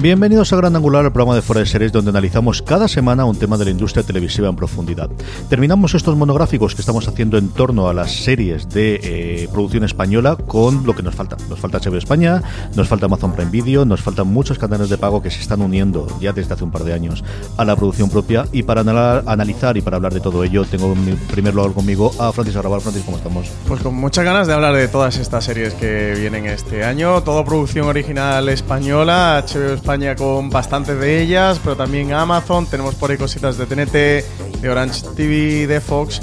Bienvenidos a Gran Angular, el programa de Fuera de Series, donde analizamos cada semana un tema de la industria televisiva en profundidad. Terminamos estos monográficos que estamos haciendo en torno a las series de eh, producción española con lo que nos falta. Nos falta HBO España, nos falta Amazon Prime Video, nos faltan muchos canales de pago que se están uniendo ya desde hace un par de años a la producción propia. Y para anal- analizar y para hablar de todo ello, tengo en primer lugar conmigo a Francis Arrabal. Francis, ¿cómo estamos? Pues con muchas ganas de hablar de todas estas series que vienen este año. Todo producción original española, HBO España con bastantes de ellas, pero también Amazon. Tenemos por ahí cositas de TNT, de Orange TV, de Fox.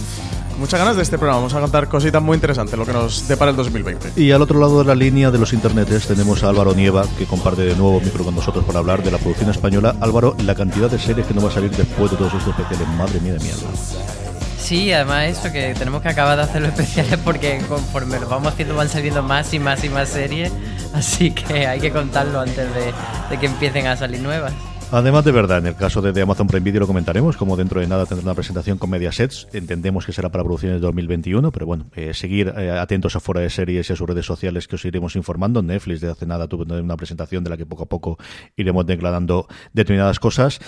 Muchas ganas de este programa. Vamos a contar cositas muy interesantes, lo que nos depara el 2020. Y al otro lado de la línea de los internetes tenemos a Álvaro Nieva, que comparte de nuevo micro con nosotros para hablar de la producción española. Álvaro, la cantidad de series que nos va a salir después de todos estos especiales, madre mía de mierda. Sí, además eso, que tenemos que acabar de hacer los especiales porque conforme los vamos haciendo van saliendo más y más y más series, así que hay que contarlo antes de, de que empiecen a salir nuevas. Además de verdad, en el caso de, Amazon Prime Video lo comentaremos, como dentro de nada tendrá una presentación con Mediasets, entendemos que será para producciones de 2021, pero bueno, eh, seguir eh, atentos a fuera de series y a sus redes sociales que os iremos informando. Netflix de hace nada tuvo una presentación de la que poco a poco iremos declarando determinadas cosas,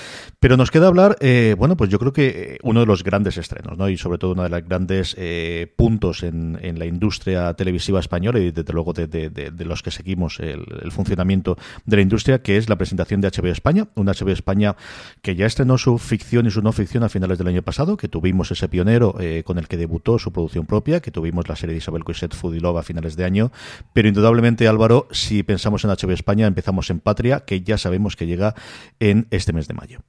pero nos queda hablar, eh, bueno, pues yo creo que eh, uno de los grandes estrenos, ¿no? Y sobre todo uno de los grandes puntos en, la industria televisiva española y desde luego de, los que seguimos el, el funcionamiento de la industria, que es la presentación de HBO España, una HBO España que ya estrenó su ficción y su no ficción a finales del año pasado, que tuvimos ese pionero eh, con el que debutó su producción propia, que tuvimos la serie de Isabel Coixet, Love a finales de año, pero indudablemente Álvaro, si pensamos en HBO España, empezamos en Patria, que ya sabemos que llega en este mes de mayo.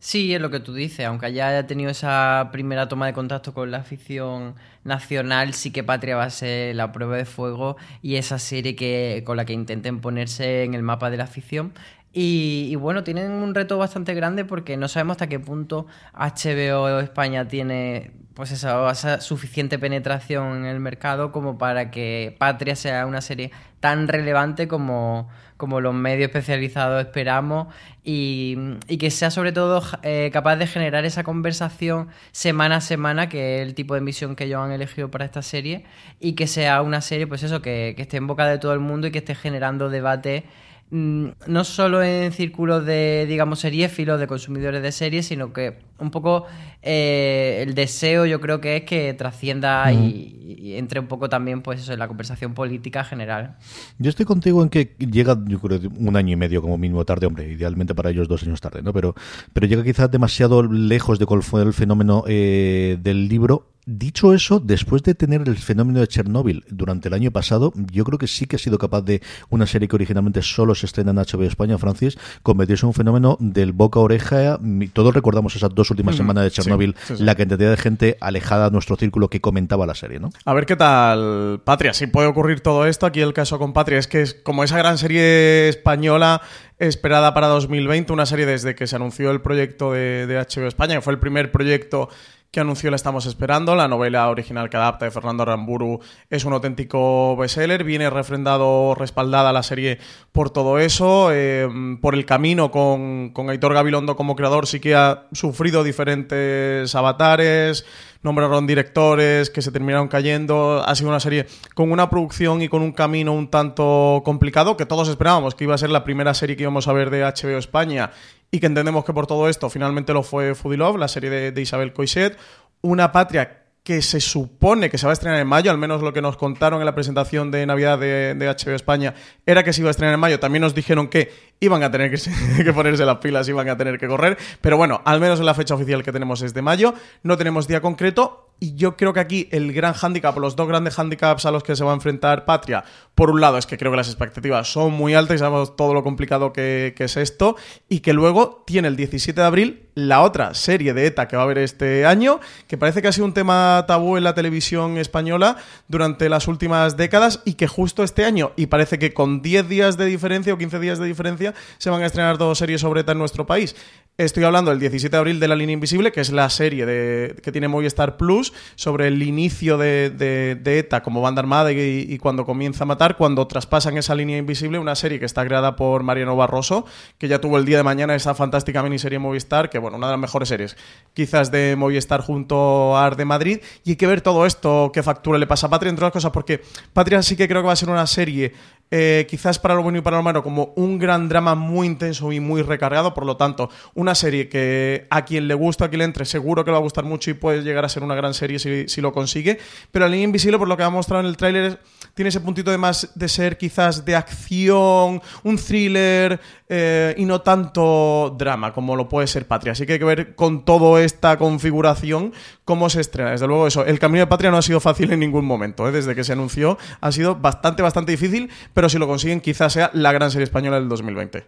Sí, es lo que tú dices, aunque haya tenido esa primera toma de contacto con la afición nacional, sí que Patria va a ser la prueba de fuego y esa serie que, con la que intenten ponerse en el mapa de la afición. Y, y bueno, tienen un reto bastante grande porque no sabemos hasta qué punto HBO España tiene pues esa, suficiente penetración en el mercado como para que Patria sea una serie tan relevante como, como los medios especializados esperamos y, y que sea sobre todo eh, capaz de generar esa conversación semana a semana, que es el tipo de emisión que ellos han elegido para esta serie, y que sea una serie, pues eso, que, que esté en boca de todo el mundo y que esté generando debate no solo en círculos de, digamos, seriéfilos, de consumidores de series, sino que un poco eh, el deseo yo creo que es que trascienda y, y entre un poco también, pues eso, en la conversación política general. Yo estoy contigo en que llega, yo creo, un año y medio como mínimo tarde, hombre, idealmente para ellos dos años tarde, ¿no? Pero, pero llega quizás demasiado lejos de cuál fue el fenómeno eh, del libro. Dicho eso, después de tener el fenómeno de Chernóbil durante el año pasado, yo creo que sí que ha sido capaz de una serie que originalmente solo se estrena en HBO España, Francis, convertirse en un fenómeno del boca a oreja. Todos recordamos esas dos últimas semanas de sí, Chernóbil, sí, sí. la cantidad de gente alejada de nuestro círculo que comentaba la serie, ¿no? A ver qué tal Patria. Si puede ocurrir todo esto, aquí el caso con Patria es que es como esa gran serie española esperada para 2020, una serie desde que se anunció el proyecto de, de HBO España, que fue el primer proyecto que anunció La Estamos Esperando. La novela original que adapta de Fernando Aramburu es un auténtico bestseller. Viene refrendado, respaldada la serie por todo eso. eh, por el camino con, con Aitor Gabilondo como creador sí que ha sufrido diferentes avatares nombraron directores que se terminaron cayendo. Ha sido una serie con una producción y con un camino un tanto complicado que todos esperábamos que iba a ser la primera serie que íbamos a ver de HBO España y que entendemos que por todo esto finalmente lo fue Foodie Love, la serie de, Isabel Coixet, una patria que se supone que se va a estrenar en mayo, al menos lo que nos contaron en la presentación de Navidad de, de HBO España era que se iba a estrenar en mayo. También nos dijeron que iban a tener que, ponerse las pilas, iban a tener que correr. Pero bueno, al menos en la fecha oficial que tenemos es de mayo. No tenemos día concreto. Y yo creo que aquí el gran hándicap, los dos grandes hándicaps a los que se va a enfrentar Patria, por un lado es que creo que las expectativas son muy altas y sabemos todo lo complicado que, que es esto, y que luego tiene el 17 de abril la otra serie de ETA que va a haber este año, que parece que ha sido un tema tabú en la televisión española durante las últimas décadas y que justo este año, y parece que con 10 días de diferencia o 15 días de diferencia, se van a estrenar dos series sobre ETA en nuestro país. Estoy hablando del 17 de abril de La Línea Invisible, que es la serie de, que tiene Movistar Plus sobre el inicio de, de, ETA como banda armada y, cuando comienza a matar, cuando traspasan esa línea invisible, una serie que está creada por Mariano Barroso, que ya tuvo el día de mañana esa fantástica miniserie Movistar, que bueno, una de las mejores series quizás de Movistar junto a Ar de Madrid, y hay que ver todo esto, qué factura le pasa a Patria, entre otras cosas, porque Patria sí que creo que va a ser una serie eh, quizás para lo bueno y para lo malo, como un gran drama muy intenso y muy recargado. Por lo tanto, una serie que a quien le gusta, a quien le entre, seguro que le va a gustar mucho y puede llegar a ser una gran serie si, si lo consigue. Pero La Línea Invisible, por lo que ha mostrado en el tráiler, tiene ese puntito de más de ser quizás de acción, un thriller eh, y no tanto drama como lo puede ser Patria. Así que hay que ver con toda esta configuración cómo se estrena. Desde luego, eso, el camino de Patria no ha sido fácil en ningún momento. ¿eh? Desde que se anunció, ha sido bastante, bastante difícil pero si lo consiguen quizás sea la gran serie española del 2020.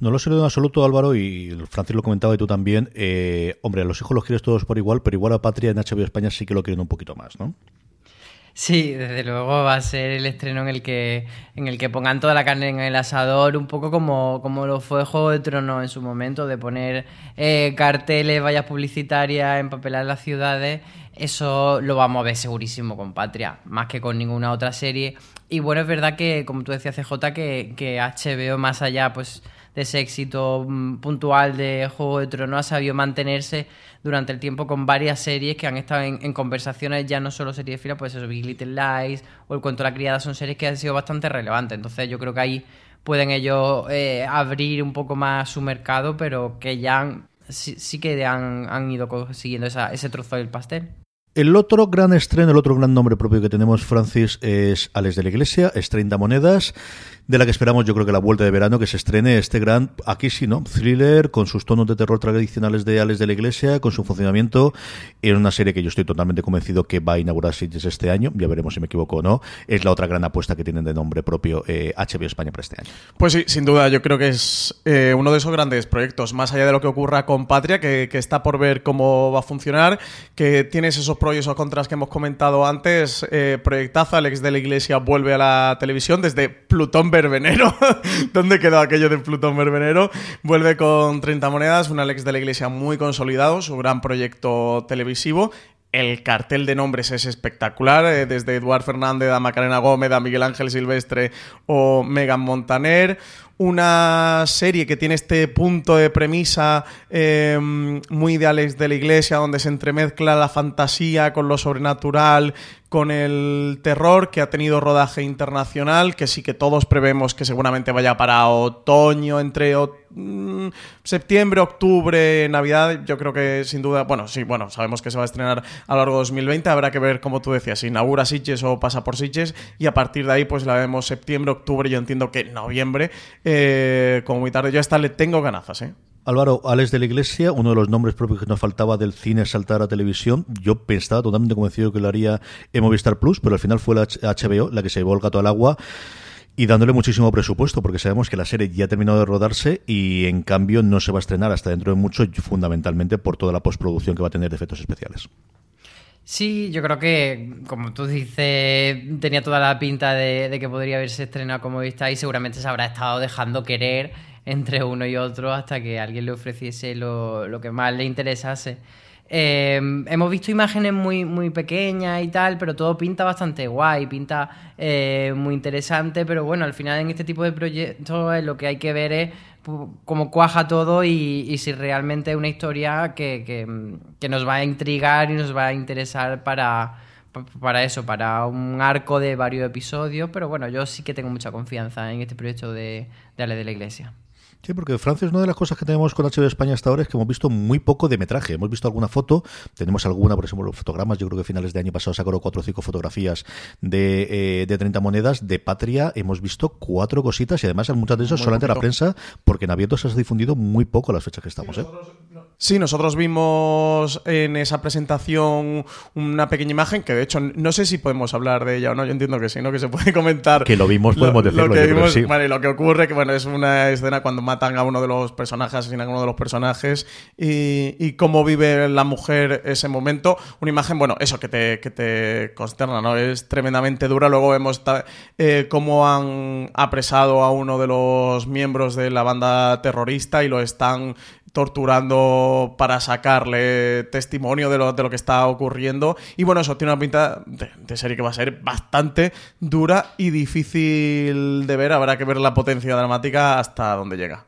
No lo sé en absoluto, Álvaro, y Francis lo comentaba y tú también. Eh, hombre, a los hijos los quieres todos por igual, pero igual a Patria en HBO España sí que lo quieren un poquito más, ¿no? Sí, desde luego va a ser el estreno en el que, en el que pongan toda la carne en el asador, un poco como, como lo fue Juego de Tronos en su momento, de poner eh, carteles, vallas publicitarias, empapelar las ciudades. Eso lo vamos a ver segurísimo con Patria, más que con ninguna otra serie. Y bueno, es verdad que, como tú decías, CJ, que, que HBO, más allá pues ese éxito mm, puntual de Juego de Tronos, ha sabido mantenerse durante el tiempo con varias series que han estado en, conversaciones, ya no solo series de fila, pues eso, Big Little Lies o El Cuento de la Criada, son series que han sido bastante relevantes. Entonces yo creo que ahí pueden ellos eh, abrir un poco más su mercado, pero que ya han, sí, sí, que han, han ido consiguiendo esa, ese trozo del pastel. El otro gran estreno, el otro gran nombre propio que tenemos, Francis, es Alex de la Iglesia, es 30 monedas, de la que esperamos yo creo que la vuelta de verano que se estrene este gran, aquí sí, ¿no? Thriller, con sus tonos de terror tradicionales de Alex de la Iglesia, con su funcionamiento, en una serie que yo estoy totalmente convencido que va a inaugurar Sitges este año, ya veremos si me equivoco o no, es la otra gran apuesta que tienen de nombre propio eh, HBO España para este año. Pues sí, sin duda, yo creo que es eh, uno de esos grandes proyectos, más allá de lo que ocurra con Patria, que, que está por ver cómo va a funcionar, que tienes esos pros y esos contras que hemos comentado antes, eh, proyectazo, Alex de la Iglesia vuelve a la televisión desde Plutón Verbenero. ¿Dónde quedó aquello de Plutón Verbenero? Vuelve con 30 monedas, un Alex de la Iglesia muy consolidado, su gran proyecto televisivo. El cartel de nombres es espectacular, eh, desde Eduard Fernández a Macarena Gómez, a Miguel Ángel Silvestre o Megan Montaner una serie que tiene este punto de premisa eh, muy ideales de la iglesia, donde se entremezcla la fantasía con lo sobrenatural, con el terror, que ha tenido rodaje internacional, que sí que todos prevemos que seguramente vaya para otoño, entre o mm, septiembre, octubre, Navidad. Yo creo que sin duda, bueno, sí, bueno, sabemos que se va a estrenar a lo largo de 2020. Habrá que ver, como tú decías, si inaugura Sitges o pasa por Sitges. Y a partir de ahí, pues la vemos septiembre, octubre. Yo entiendo que noviembre, eh, como muy tarde, yo hasta le tengo ganazas, ¿eh? Álvaro, Alex de la Iglesia, uno de los nombres propios que nos faltaba del cine saltar a televisión. Yo pensaba totalmente convencido que lo haría en Movistar Plus, pero al final fue la HBO la que se llevó el gato al agua y dándole muchísimo presupuesto, porque sabemos que la serie ya ha terminado de rodarse y en cambio no se va a estrenar hasta dentro de mucho, fundamentalmente por toda la postproducción que va a tener de efectos especiales. Sí, yo creo que, como tú dices, tenía toda la pinta de, que podría haberse estrenado como vista y seguramente se habrá estado dejando querer entre uno y otro hasta que alguien le ofreciese lo, lo que más le interesase. Eh, hemos visto imágenes muy, muy pequeñas y tal, pero todo pinta bastante guay, pinta eh, muy interesante, pero bueno, al final en este tipo de proyectos lo que hay que ver es cómo cuaja todo y, si realmente es una historia que, que, que, nos va a intrigar y nos va a interesar para, para eso, para un arco de varios episodios, pero bueno, yo sí que tengo mucha confianza en este proyecto de, de Ale de la Iglesia. Sí, porque Francia es una de las cosas que tenemos con HBO España hasta ahora es que hemos visto muy poco de metraje. Hemos visto alguna foto, tenemos alguna, por ejemplo, los fotogramas. Yo creo que a finales de año pasado sacaron cuatro o cinco fotografías de, eh, de 30 monedas. De Patria hemos visto cuatro cositas y además muchas de esas Muy solamente la poquito. prensa, porque en abierto se ha difundido muy poco las fechas que estamos. ¿eh? Sí, nosotros vimos en esa presentación una pequeña imagen que de hecho no sé si podemos hablar de ella o no, yo entiendo que sí, ¿no? Que se puede comentar. Que lo vimos, podemos decirlo, que creo que vimos, sí. Vale, lo que ocurre que bueno, es una escena cuando matan a uno de los personajes, asesinan a uno de los personajes y, cómo vive la mujer ese momento. Una imagen, bueno, eso que te, consterna, ¿no? Es tremendamente dura. Luego vemos eh, cómo han apresado a uno de los miembros de la banda terrorista y lo están torturando para sacarle testimonio de lo, de lo que está ocurriendo. Y bueno, eso tiene una pinta de, de serie que va a ser bastante dura y difícil de ver. Habrá que ver la potencia dramática hasta dónde llega.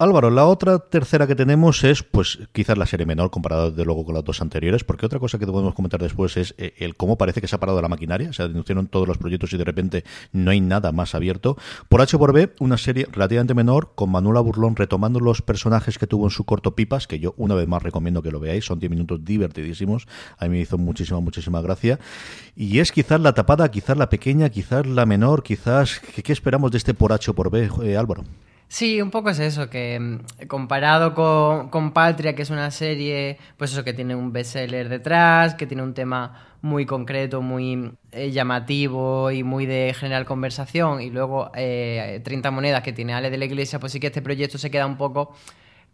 Álvaro, la otra tercera que tenemos es, pues, quizás la serie menor comparada de luego con las dos anteriores, porque otra cosa que podemos comentar después es eh, el cómo parece que se ha parado la maquinaria, se anunciaron todos los proyectos y de repente no hay nada más abierto. Por H por B, una serie relativamente menor con Manuela Burlón retomando los personajes que tuvo en su corto Pipas, que yo una vez más recomiendo que lo veáis, son 10 minutos divertidísimos, a mí me hizo muchísima, muchísima gracia. Y es quizás la tapada, quizás la pequeña, quizás la menor, quizás... ¿Qué, qué esperamos de este por H por B, eh, Álvaro? Sí, un poco es eso, que mm, comparado con, con Patria, que es una serie, pues eso, que tiene un bestseller detrás, que tiene un tema muy concreto, muy eh, llamativo y muy de general conversación, y luego eh, 30 monedas que tiene Ale de la Iglesia, pues sí que este proyecto se queda un poco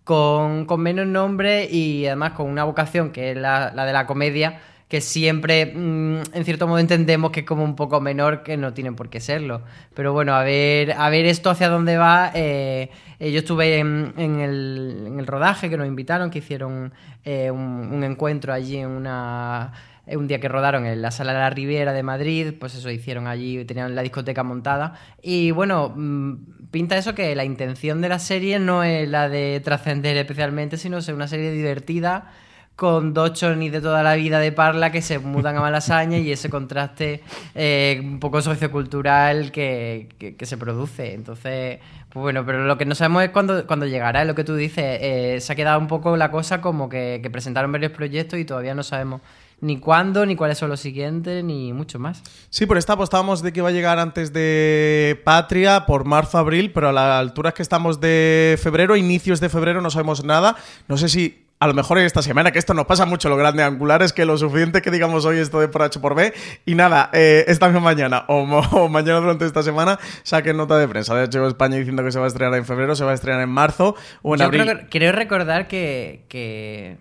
con, con menos nombre y además con una vocación que es la, la de la comedia, que siempre, mm, en cierto modo, entendemos que es como un poco menor, que no tienen por qué serlo. Pero bueno, a ver, a ver esto hacia dónde va. eh, eh, yo estuve en, el, rodaje que nos invitaron, que hicieron eh, un, un encuentro allí en una un día que rodaron en la sala de la Riviera de Madrid, pues eso hicieron allí, tenían la discoteca montada. Y bueno, mm, pinta eso que la intención de la serie no es la de trascender especialmente, sino ser una serie divertida con dos chonis de toda la vida de Parla que se mudan a Malasaña y ese contraste eh, un poco sociocultural que, que- que se produce. Entonces, pues bueno, pero lo que no sabemos es cuándo, cuándo llegará, es lo que tú dices. eh, se ha quedado un poco la cosa como que, presentaron varios proyectos y todavía no sabemos ni cuándo, ni cuáles son los siguientes, ni mucho más. Sí, por esta apostábamos de que iba a llegar antes de Patria, por marzo-abril, pero a las alturas que estamos de febrero, inicios de febrero, no sabemos nada. No sé si a lo mejor en esta semana, que esto nos pasa mucho, lo grande angular es que lo suficiente que digamos hoy esto de por H por B, y nada, eh, esta misma mañana o, mañana durante esta semana saquen nota de prensa de HBO España diciendo que se va a estrenar en febrero, se va a estrenar en marzo o en Yo abril. creo, recordar que, que-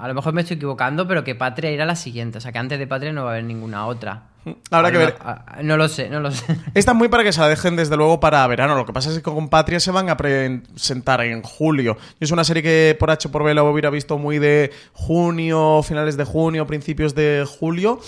A lo mejor me estoy equivocando, pero que Patria era la siguiente. O sea, que antes de Patria no va a haber ninguna otra. Habrá que ver. me- a- No lo sé, no lo sé. Esta es muy para que se la dejen desde luego para verano. Lo que pasa es que con Patria se van a presentar en julio. Yo es una serie que por H por B la hubiera visto muy de junio, finales de junio, principios de julio.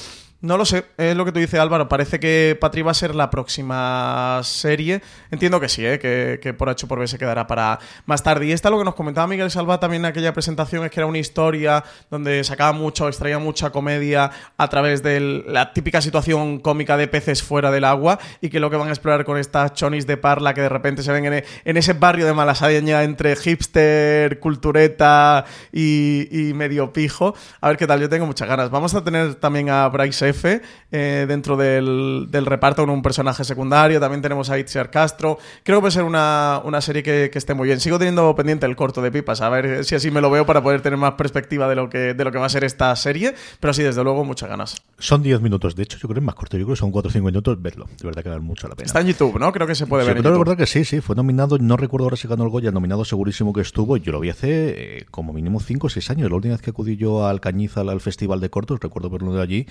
No lo sé, es lo que tú dices Álvaro. Parece que Patria va a ser la próxima serie. Entiendo que sí, ¿eh? que, que por H por B se quedará para más tarde. Y esta lo que nos comentaba Miguel Salva también en aquella presentación es que era una historia donde sacaba mucho, extraía mucha comedia a través de la típica situación cómica de peces fuera del agua y que lo que van a explorar con estas chonis de parla que de repente se ven en, e- en ese barrio de Malasaña entre hipster, cultureta y medio pijo. A ver qué tal, yo tengo muchas ganas. Vamos a tener también a Bryce F eh, dentro del, del reparto con un personaje secundario. También tenemos a Itziar Castro. Creo que puede ser una, una serie que, que esté muy bien. Sigo teniendo pendiente el corto de Pipas, a ver si así me lo veo para poder tener más perspectiva de lo que, de lo que va a ser esta serie. Pero sí, desde luego, muchas ganas. Son 10 minutos, de hecho, yo creo que es más corto, yo creo que son 4 o 5 minutos, verlo, de verdad que vale mucho la pena. Está en YouTube, ¿no? Creo que se puede Sí, ver en YouTube. recordar que sí, sí, fue nominado, no recuerdo ahora si ganó el Goya, nominado segurísimo que estuvo, yo lo vi hace eh, como mínimo 5 o 6 años, la última vez que acudí yo al Cañiza, al, al Festival de Cortos, recuerdo verlo de allí,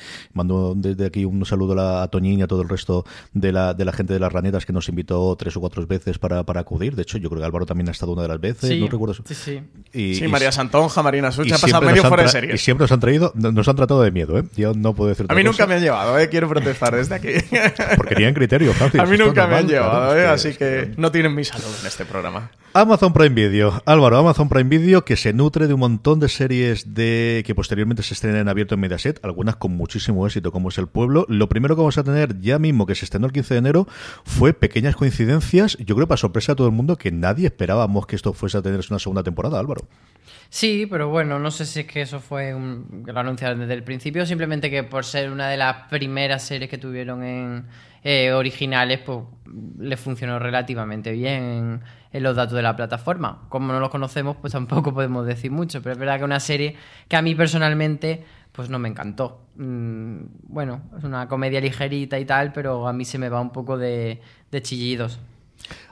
mando desde aquí un saludo a, Toñín y a todo el resto de la, de la gente de las ranetas que nos invitó tres o cuatro veces para, para acudir, de hecho yo creo que Álvaro también ha estado una de las veces, no recuerdo sí, sí. Y, Sí, y- María Santonja, Marina Sucha, ha pasado medio fuera de serie. Y siempre nos han traído, nos han tratado de miedo, ¿eh? Yo no puedo decir A mí nunca cosa, me han llevado, ¿eh? quiero protestar desde aquí. Porque tienen criterio, Francis. A mí nunca me han llevado, ¿eh? así que no tienen mi salud en este programa. Amazon Prime Video. Álvaro, Amazon Prime Video que se nutre de un montón de series de que posteriormente se estrenen en abierto en Mediaset, algunas con muchísimo éxito, como es El Pueblo. Lo primero que vamos a tener ya mismo, que se estrenó el 15 de enero, fue pequeñas coincidencias. Yo creo para sorpresa a todo el mundo que nadie esperábamos que esto fuese a tener una segunda temporada, Álvaro. Sí, pero bueno, no sé si es que eso fue un, lo anunciaron desde el principio, simplemente que por ser una de las primeras series que tuvieron en eh, originales, pues le funcionó relativamente bien en, los datos de la plataforma. Como no los conocemos, pues tampoco podemos decir mucho, pero es verdad que una serie que a mí personalmente pues no me encantó. Mm, bueno, es una comedia ligerita y tal, pero a mí se me va un poco de chillidos.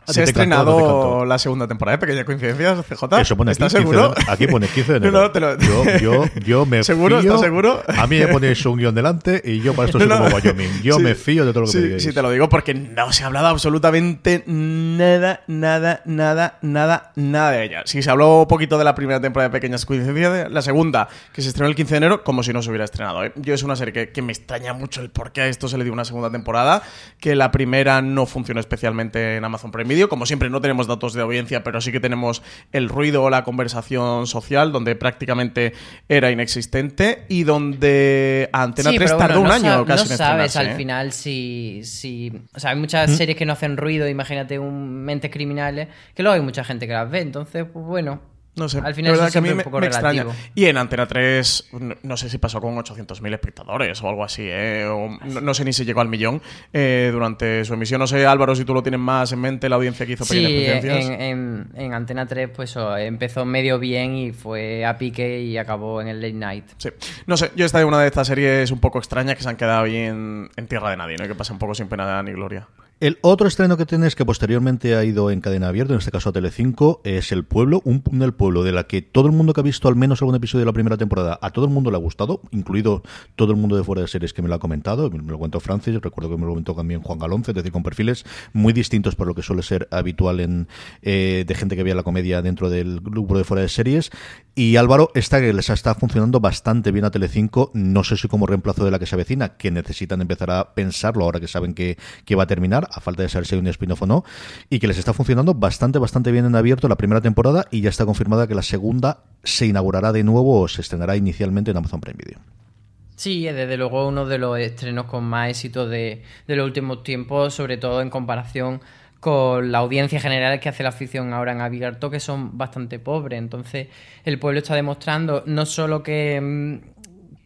¿A Se ha no estrenado la segunda temporada de Pequeñas Coincidencias, CJ. Eso pone aquí, ¿Estás 15 de seguro? Aquí pone 15 de enero. no, te lo- yo, yo, yo me ¿Seguro? fío. ¿Estás seguro? A mí me ponéis un guion delante y yo para esto soy como Wyoming. Yo Sí, me fío de todo lo que sí, me digáis. Sí, te lo digo porque no se ha hablado absolutamente nada, nada, nada, nada, nada de ella. Sí, se habló un poquito de la primera temporada de Pequeñas Coincidencias, de la segunda, que se estrenó el 15 de enero, como si no se hubiera estrenado. ¿eh? Yo es una serie que, que me extraña mucho el por qué a esto se le dio una segunda temporada, que la primera no funcionó especialmente en Amazon Prime Como siempre, no tenemos datos de audiencia, pero sí que tenemos el ruido o la conversación social, donde prácticamente era inexistente y donde Antena Sí, 3 pero tardó bueno, un no año casi no en sabes al ¿eh? final si, si... O sea, hay muchas series que no hacen ruido, imagínate un Mentes Criminales, que luego hay mucha gente que las ve, entonces, pues bueno... No sé, Al la final verdad eso que a mí me, es extraña. Y en Antena 3, no, no sé si pasó con 800.000 espectadores o algo así, ¿eh? O no, no sé ni si llegó al millón eh, durante su emisión. No sé, Álvaro, si tú lo tienes más en mente, la audiencia que hizo Sí, Pequeñas en, en- en Antena 3 pues empezó medio bien y fue a pique y acabó en el late night. Sí. No sé, yo esta es una de estas series un poco extrañas que se han quedado ahí en, en tierra de nadie, ¿no? Y que pasa un poco sin pena ni gloria. El otro estreno que tienes que posteriormente ha ido en cadena abierta, en este caso a Telecinco, es El Pueblo, un del pueblo de la que todo el mundo que ha visto al menos algún episodio de la primera temporada, a todo el mundo le ha gustado, incluido todo el mundo de fuera de series que me lo ha comentado, me lo comentó Francis, recuerdo que me lo comentó también Juan Galonce, es decir, con perfiles muy distintos por lo que suele ser habitual en eh, de gente que veía la comedia dentro del grupo de fuera de series. Y Álvaro, esta que les está funcionando bastante bien a Telecinco, no sé si como reemplazo de la que se avecina, que necesitan empezar a pensarlo ahora que saben que, que va a terminar, a falta de saber si hay un spin-off o no, y que les está funcionando bastante, bastante bien en abierto la primera temporada y ya está confirmada que la segunda se inaugurará de nuevo o se estrenará inicialmente en Amazon Prime Video. Sí, es desde luego uno de los estrenos con más éxito de, de los últimos tiempos, sobre todo en comparación con la audiencia general que hace la afición ahora en abierto, que son bastante pobres. Entonces, el pueblo está demostrando no solo que, mm,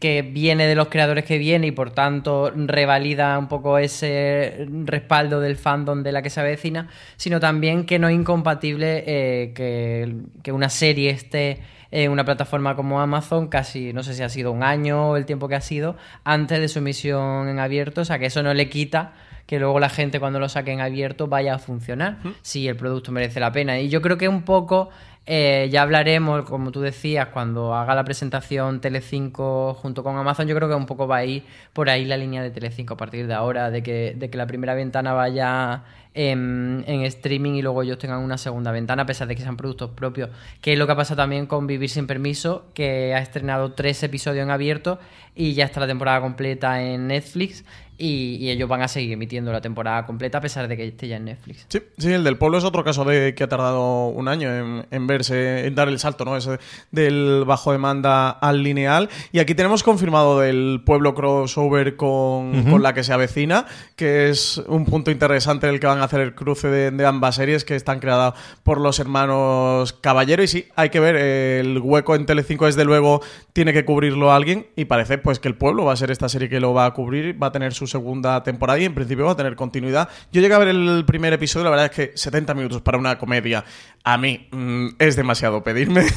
que viene de los creadores que viene y por tanto revalida un poco ese respaldo del fandom de la que se avecina, sino también que no es incompatible eh, que, que una serie esté en una plataforma como Amazon casi, no sé si ha sido un año o el tiempo que ha sido, antes de su emisión en abierto, o sea que eso no le quita que luego la gente cuando lo saque en abierto vaya a funcionar, si el producto merece la pena. Y yo creo que un poco, eh, ya hablaremos, como tú decías, cuando haga la presentación Telecinco junto con Amazon, yo creo que un poco va a ir por ahí la línea de Telecinco a partir de ahora, de que, de que la primera ventana vaya en, en streaming y luego ellos tengan una segunda ventana, a pesar de que sean productos propios. Que es lo que pasa también con Vivir sin Permiso, que ha estrenado tres episodios en abierto y ya está la temporada completa en Netflix. Y, y ellos van a seguir emitiendo la temporada completa a pesar de que esté ya en Netflix. Sí, sí, el del pueblo es otro caso de que ha tardado un año en, en verse, en dar el salto, ¿no? Ese del bajo demanda al lineal. Y aquí tenemos confirmado del pueblo crossover con, con la que se avecina, que es un punto interesante en el que van a hacer el cruce de, de ambas series que están creadas por los hermanos Caballero. Y sí, hay que ver, el hueco en Telecinco desde luego tiene que cubrirlo alguien y parece pues que el pueblo va a ser esta serie que lo va a cubrir, va a tener su segunda temporada y en principio va a tener continuidad. Yo llegué a ver el primer episodio, la verdad es que 70 minutos para una comedia a mí mm, es demasiado pedirme.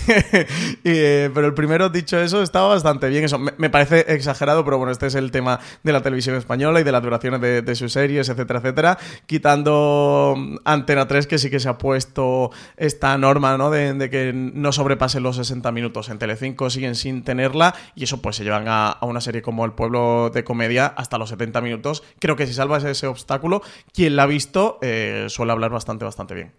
Eh, pero el primero, dicho eso, estaba bastante bien. Eso me, parece exagerado, pero bueno, este es el tema de la televisión española y de las duraciones de, sus series, etcétera, etcétera. Quitando mm, Antena 3, que sí que se ha puesto esta norma, ¿no? De, que no sobrepasen los 60 minutos. En Telecinco siguen sin tenerla y eso pues se llevan a, a una serie como El Pueblo de Comedia hasta los 70 minutos. Creo que si salvas ese obstáculo, quien la ha visto eh, suele hablar bastante, bastante bien.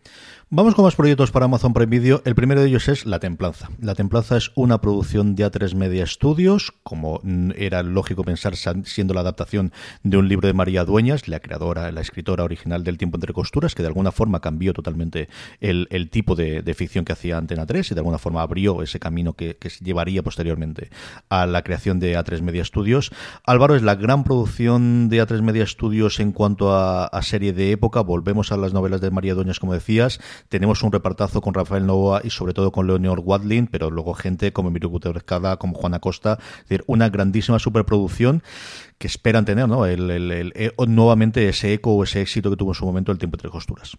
Vamos con más proyectos para Amazon Prime Video. El primero de ellos es La Templanza. La Templanza es una producción de A3 Media Studios, como era lógico pensar siendo la adaptación de un libro de María Dueñas, la creadora, la escritora original del Tiempo entre Costuras, que de alguna forma cambió totalmente el, tipo de, ficción que hacía Antena 3 y de alguna forma abrió ese camino que, que llevaría posteriormente a la creación de A3 Media Studios. Álvaro es la gran producción de A3 Media Studios en cuanto a, a serie de época. Volvemos a las novelas de María Dueñas, como decías tenemos un repartazo con Rafael Novoa y sobre todo con Leonor Wadlin, pero luego gente como Emilio Gutiérrez como Juana Costa, es decir, una grandísima superproducción que esperan tener ¿no? el, eh, nuevamente ese eco o ese éxito que tuvo en su momento el tiempo entre costuras.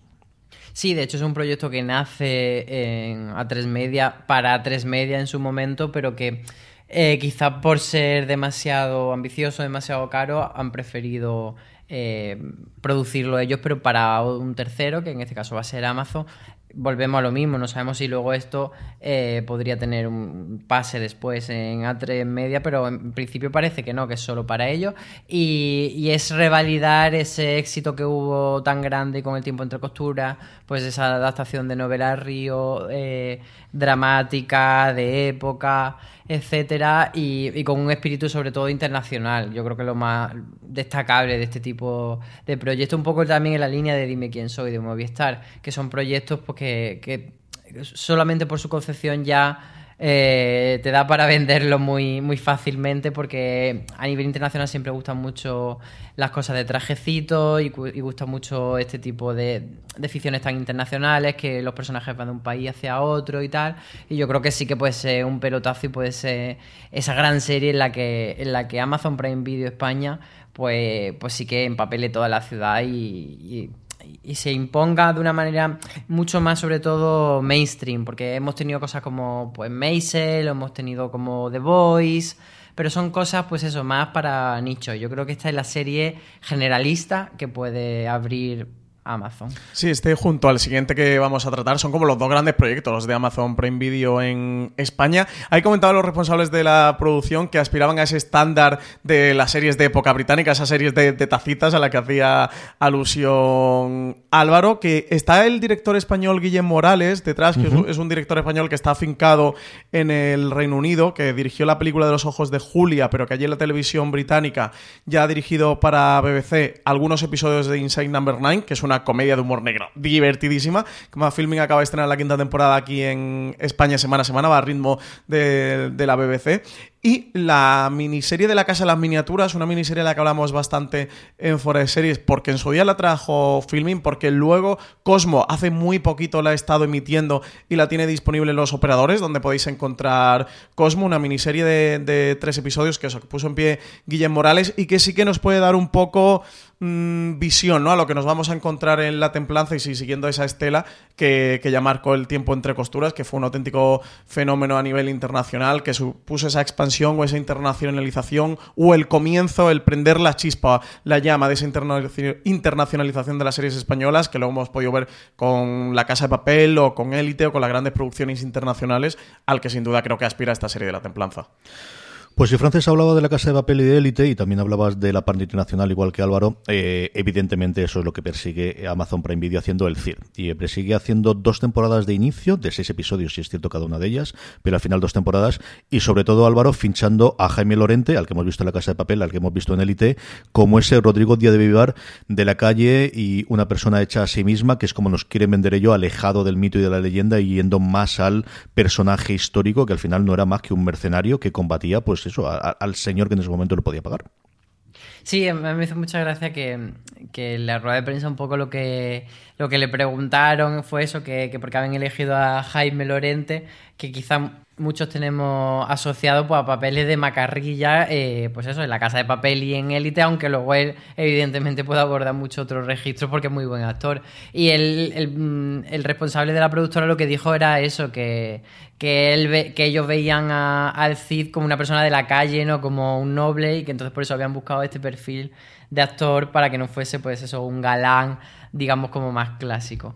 Sí, de hecho es un proyecto que nace en A3 Media para A3 Media en su momento, pero que eh, quizá por ser demasiado ambicioso, demasiado caro, han preferido eh, producirlo ellos, pero para un tercero, que en este caso va a ser Amazon. Volvemos a lo mismo, no sabemos si luego esto eh, podría tener un pase después en A3 Media, pero en principio parece que no, que es solo para ellos. Y, es revalidar ese éxito que hubo tan grande con el tiempo entre costuras, pues esa adaptación de novela Río, eh, dramática, de época etcétera, y, con un espíritu sobre todo internacional. Yo creo que lo más destacable de este tipo de proyectos, un poco también en la línea de Dime quién soy de Movistar, que son proyectos pues, que, que solamente por su concepción ya eh, te da para venderlo muy, muy fácilmente porque a nivel internacional siempre gustan mucho las cosas de trajecito y, y gusta mucho este tipo de, de, ficciones tan internacionales que los personajes van de un país hacia otro y tal. Y yo creo que sí que puede ser un pelotazo y puede ser esa gran serie en la que, en la que Amazon Prime Video España pues, pues sí que empapele toda la ciudad y se imponga de una manera mucho más, sobre todo, mainstream, porque hemos tenido cosas como pues Maisel, hemos tenido como The Voice, pero son cosas, pues eso, más para nicho. Yo creo que esta es la serie generalista que puede abrir Amazon. Sí, este junto al siguiente que vamos a tratar son como los dos grandes proyectos de Amazon Prime Video en España. Hay comentado los responsables de la producción que aspiraban a ese estándar de las series de época británica, esas series de, tacitas a la que hacía alusión Álvaro, que está el director español Guillem Morales detrás, que es un director español que está afincado en el Reino Unido, que dirigió la película de los ojos de Julia, pero que allí en la televisión británica ya ha dirigido para BBC algunos episodios de Inside Number 9, que es una comedia de humor negro divertidísima. Como Filming acaba de estrenar la quinta temporada aquí en España semana a semana, va a ritmo de, de la BBC. Y la miniserie de La Casa de las Miniaturas, una miniserie de la que hablamos bastante en Fora de Series, porque en su día la trajo Filming, porque luego Cosmo hace muy poquito la ha estado emitiendo y la tiene disponible en los operadores, donde podéis encontrar Cosmo, una miniserie de, tres episodios que, eso, que puso en pie Guillem Morales y que sí que nos puede dar un poco Mm, visión ¿no? a lo que nos vamos a encontrar en la templanza y siguiendo esa estela que, ya marcó el tiempo entre costuras, que fue un auténtico fenómeno a nivel internacional, que supuso esa expansión o esa internacionalización o el comienzo, el prender la chispa, la llama de esa internacionalización de las series españolas, que lo hemos podido ver con La Casa de Papel o con Élite o con las grandes producciones internacionales, al que sin duda creo que aspira esta serie de la templanza. Pues si Frances hablaba de la casa de papel y de élite, y también hablabas de la parte internacional igual que Álvaro, eh, evidentemente eso es lo que persigue Amazon Prime Video haciendo el CIR. Y persigue haciendo dos temporadas de inicio, de seis episodios, si es cierto cada una de ellas, pero al final dos temporadas, y sobre todo Álvaro finchando a Jaime Lorente, al que hemos visto en la casa de papel, al que hemos visto en élite, como ese Rodrigo Díaz de Vivar de la calle y una persona hecha a sí misma, que es como nos quieren vender ello, alejado del mito y de la leyenda y yendo más al personaje histórico, que al final no era más que un mercenario que combatía, pues eso, al señor que en ese momento lo podía pagar. Sí, me hizo mucha gracia que, que la rueda de prensa un poco lo que, lo que le preguntaron fue eso, que, que porque habían elegido a Jaime Lorente, que quizá muchos tenemos asociado pues, a papeles de macarrilla, eh, pues eso, en la casa de papel y en élite, aunque luego él evidentemente puede abordar muchos otros registros porque es muy buen actor. Y el, el, mm, el responsable de la productora lo que dijo era eso, que, que, él que ellos veían a, al Cid como una persona de la calle, no como un noble, y que entonces por eso habían buscado este perfil de actor para que no fuese pues eso, un galán, digamos, como más clásico.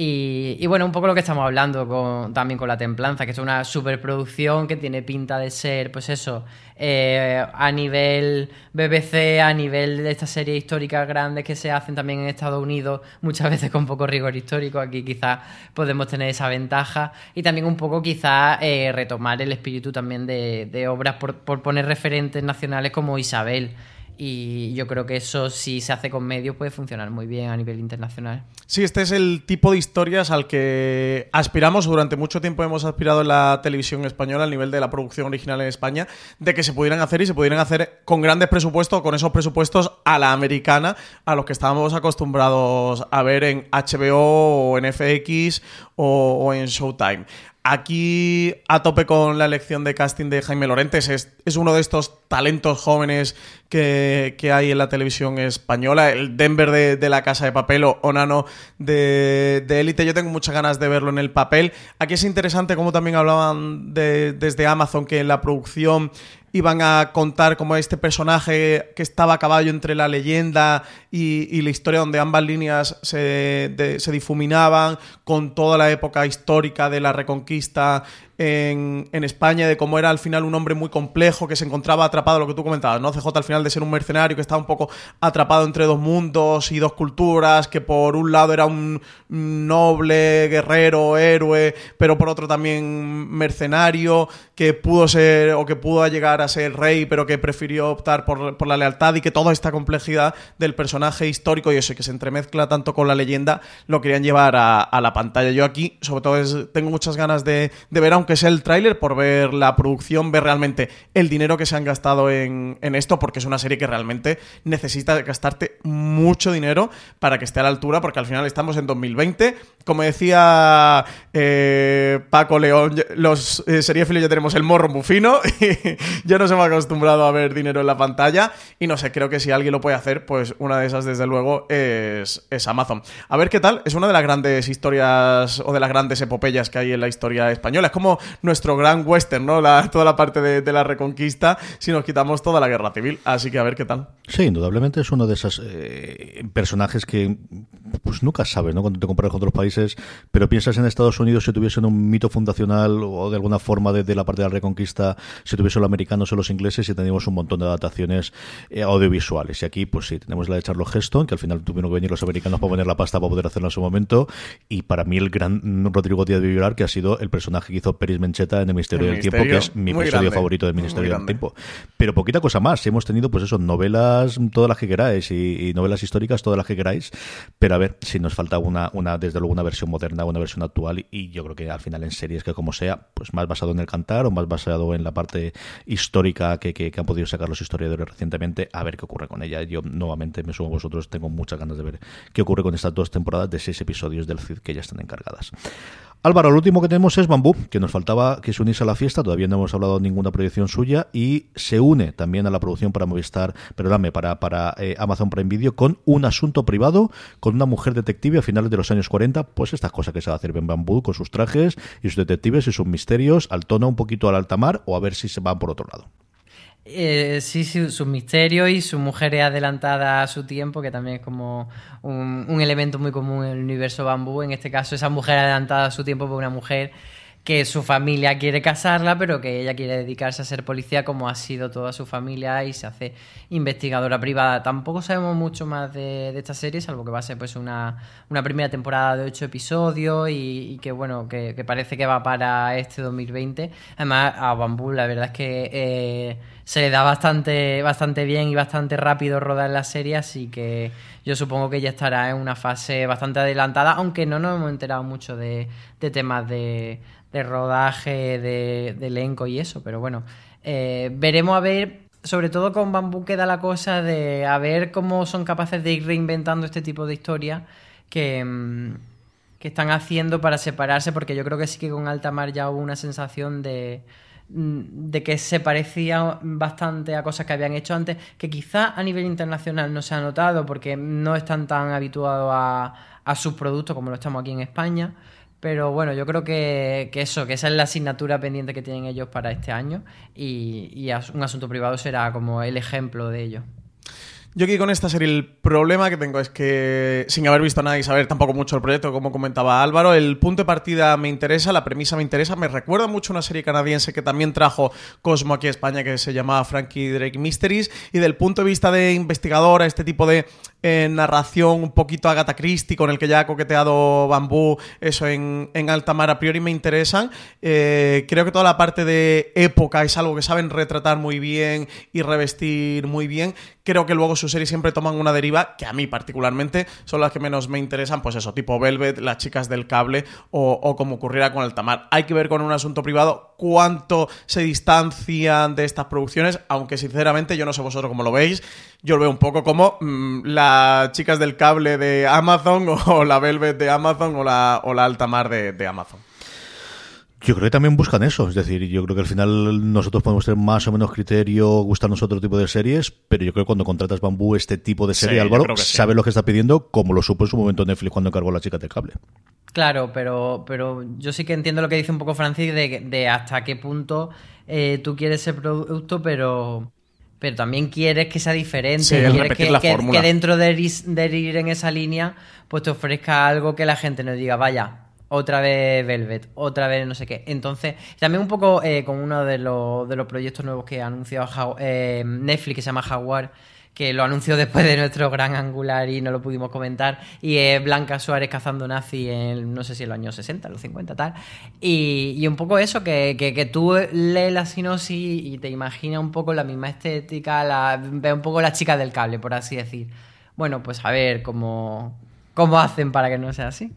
Y, bueno, un poco lo que estamos hablando con- también con La Templanza, que es una superproducción que tiene pinta de ser, pues eso, eh, a nivel BBC, a nivel de estas series históricas grandes que se hacen también en Estados Unidos, muchas veces con poco rigor histórico. Aquí quizás podemos tener esa ventaja. Y también un poco quizás eh, retomar el espíritu también de, de obras por poner referentes nacionales como Isabel. Y yo creo que eso, si se hace con medios, puede funcionar muy bien a nivel internacional. Sí, este es el tipo de historias al que aspiramos. Durante mucho tiempo hemos aspirado en la televisión española, al nivel de la producción original en España, de que se pudieran hacer y se pudieran hacer con grandes presupuestos, con esos presupuestos a la americana, a los que estábamos acostumbrados a ver en HBO o en FX o, o en Showtime. Aquí, a tope con la elección de casting de Jaime Lorentes, es, es uno de estos talentos jóvenes que, que hay en la televisión española. El Denver de, de la Casa de Papel o Onano de, Élite. Yo tengo muchas ganas de verlo en el papel. Aquí es interesante, como también hablaban de- desde Amazon, que en la producción iban a contar como este personaje que estaba a caballo entre la leyenda y, la historia donde ambas líneas se, de- se difuminaban con toda la época histórica de la reconquista en, España, de cómo era al final un hombre muy complejo que se encontraba atrapado, lo que tú comentabas, ¿no? CJ al final de ser un mercenario que estaba un poco atrapado entre dos mundos y dos culturas, que por un lado era un noble, guerrero, héroe, pero por otro también mercenario, que pudo ser o que pudo llegar a ser rey, pero que prefirió optar por, por la lealtad y que toda esta complejidad del personaje histórico y eso, que se entremezcla tanto con la leyenda, lo querían llevar a, a la pantalla. Yo aquí, sobre todo, es- tengo muchas ganas de, de ver, aunque sea el tráiler, por ver la producción, ver realmente el dinero que se han gastado en, en esto, porque es una serie que realmente necesita gastarte mucho dinero para que esté a la altura, porque al final estamos en 2020. Como decía eh, Paco León, los eh, seriéfilos ya tenemos el morro muy fino y ya nos hemos acostumbrado a ver dinero en la pantalla y no sé, creo que si alguien lo puede hacer, pues una de esas desde luego es, es Amazon. A ver qué tal, es una de las grandes historias o de las grandes epopeyas que hay en la historia española. Es como nuestro gran western, ¿no? Toda la parte de, la reconquista si nos quitamos toda la guerra civil. Así que a ver qué tal. Sí, indudablemente es uno de esos eh, personajes que pues nunca sabes, ¿no? Cuando te comparas con otros países, pero piensas en Estados Unidos si tuviesen un mito fundacional o de alguna forma de, de la parte de la reconquista, si tuviesen los americanos o los ingleses y teníamos un montón de adaptaciones eh, audiovisuales. Y aquí, pues sí, tenemos la de Charles Heston, que al final tuvieron que venir los americanos para poner la pasta para poder hacerlo en su momento, y para mí el gran Rodrigo Díaz de Vivar, que ha sido el personaje que hizo Peris Mencheta en El Misterio El del Tiempo, que es mi episodio grande, favorito del Ministerio del. Tiempo. Pero poquita cosa más. Hemos tenido, pues eso, novelas, todas las que queráis, y, y novelas históricas, todas las que queráis. Pero a ver si nos falta una, una desde luego, una versión moderna, una versión actual. Y yo creo que al final en series que, como sea, pues más basado en el cantar o más basado en la parte histórica que, que- que han podido sacar los historiadores recientemente, a ver qué ocurre con ella. Yo, nuevamente, me sumo a vosotros, tengo muchas ganas de ver qué ocurre con estas dos temporadas de seis episodios del CID que ya están encargadas. Álvaro, lo último que tenemos es Bambú, que faltaba que se uniese a la fiesta, todavía no hemos hablado de ninguna proyección suya, y se une también a la producción para Movistar, perdóname, para, para eh, Amazon Prime Video, con un asunto privado, con una mujer detective a finales de los años 40, pues estas cosas que se va a hacer en Bambú, con sus trajes y sus detectives y sus misterios, al tono un poquito al alta mar, o a ver si se van por otro lado. Eh, sí, sí, sus misterios y su mujer es adelantada a su tiempo, que también es como un elemento muy común en el universo bambú. En este caso, esa mujer adelantada a su tiempo por una mujer que su familia quiere casarla, pero que ella quiere dedicarse a ser policía como ha sido toda su familia y se hace investigadora privada. Tampoco sabemos mucho más de, esta serie, salvo que va a ser pues una, una primera temporada de ocho episodios y, y que bueno, que, que parece que va para este 2020. Además, a Bambú la verdad es que eh, se le da bastante, bastante bien y bastante rápido rodar la serie, así que yo supongo que ya estará en una fase bastante adelantada, aunque no nos hemos enterado mucho de, de temas de, de rodaje, de, de elenco y eso, pero bueno, eh, veremos a ver, sobre todo con Bambú queda la cosa de a ver cómo son capaces de ir reinventando este tipo de historias que, mm, que están haciendo para separarse, porque yo creo que sí que con Altamar ya hubo una sensación de, mm, de que se parecía bastante a cosas que habían hecho antes, que quizá a nivel internacional no se ha notado porque no están tan habituados a, a sus productos como lo estamos aquí en España. Pero bueno, yo creo que, que eso, que esa es la asignatura pendiente que tienen ellos para este año y, y un asunto privado será como el ejemplo de ello. Yo aquí con esta serie el problema que tengo es que sin haber visto nada y saber tampoco mucho el proyecto, como comentaba Álvaro, el punto de partida me interesa, la premisa me interesa, me recuerda mucho una serie canadiense que también trajo Cosmo aquí a España que se llamaba Frankie Drake Mysteries y del punto de vista de investigadora, este tipo de eh, narración un poquito Agatha Christie con el que ya ha coqueteado Bambú, eso en, en alta mar a priori me interesan. Eh, creo que toda la parte de época es algo que saben retratar muy bien y revestir muy bien. Creo que luego sus series siempre toman una deriva que a mí particularmente son las que menos me interesan, pues eso, tipo Velvet, las chicas del cable o, como ocurriera con Altamar. Hay que ver con un asunto privado cuánto se distancian de estas producciones, aunque sinceramente yo no sé vosotros cómo lo veis, yo lo veo un poco como mm, las chicas del cable de Amazon o la Velvet de Amazon o la, o la Altamar de, de Amazon. Yo creo que también buscan eso, es decir, yo creo que al final nosotros podemos tener más o menos criterio, gustarnos otro tipo de series, pero yo creo que cuando contratas Bambú este tipo de serie, Sí, Álvaro, sí. sabe lo que está pidiendo, como lo supo en su momento Netflix cuando encargó la chica de cable. Claro, pero, pero yo sí que entiendo lo que dice un poco Francis de, de hasta qué punto eh, tú quieres ese producto, pero, pero también quieres que sea diferente. Sí, quieres que, la que- que dentro de ir, de ir en esa línea, pues te ofrezca algo que la gente no diga, vaya, otra vez Velvet, otra vez no sé qué. Entonces, también un poco eh, con uno de los, de los proyectos nuevos que ha anunciado eh, Netflix, que se llama Jaguar, que lo anunció después de nuestro gran angular y no lo pudimos comentar, y Blanca Suárez cazando nazi en, no sé si en los años 60, los 50, tal. Y, y un poco eso, que, que, que tú lees la sinopsis y te imaginas un poco la misma estética, la, ves un poco la chica del cable, por así decir. Bueno, pues a ver cómo, cómo hacen para que no sea así.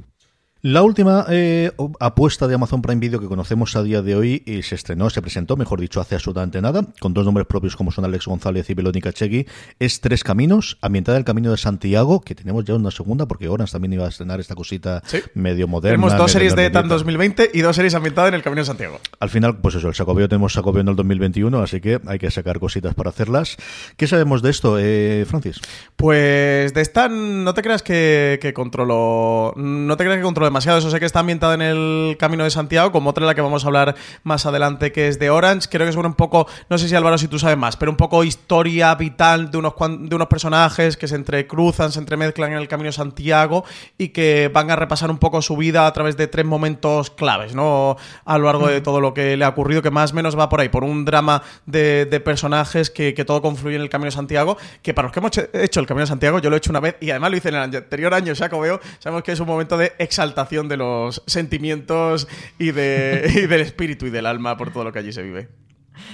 La última eh, apuesta de Amazon Prime Video que conocemos a día de hoy y se estrenó, se presentó, mejor dicho, hace absolutamente nada, con dos nombres propios como son Alex González y Belónica Chegui, es Tres Caminos, ambientada el Camino de Santiago, que tenemos ya una segunda, porque Orange también iba a estrenar esta cosita Sí. medio moderna. Tenemos dos series de ETA en normalita. 2020 y dos series ambientadas en el Camino de Santiago. Al final, pues eso, el Sacobeo tenemos Sacobeo en el 2021, así que hay que sacar cositas para hacerlas. ¿Qué sabemos de esto, eh, Francis? Pues de esta no te creas que, que controlo. No te creas que controlo demasiado. Eso sé que está ambientada en el Camino de Santiago, como otra de la que vamos a hablar más adelante, que es de Orange. Creo que es un poco, no sé si Álvaro, si tú sabes más, pero un poco historia vital de unos, de unos personajes que se entrecruzan, se entremezclan en el Camino de Santiago y que van a repasar un poco su vida a través de tres momentos claves, ¿no? A lo largo de todo lo que le ha ocurrido, que más o menos va por ahí, por un drama de, de personajes que, que todo confluye en el Camino de Santiago, que para los que hemos he- hecho el Camino de Santiago, yo lo he hecho una vez y además lo hice en el anterior año, Jacobeo, sabemos que es un momento de exaltación de los sentimientos y, de, y del espíritu y del alma por todo lo que allí se vive.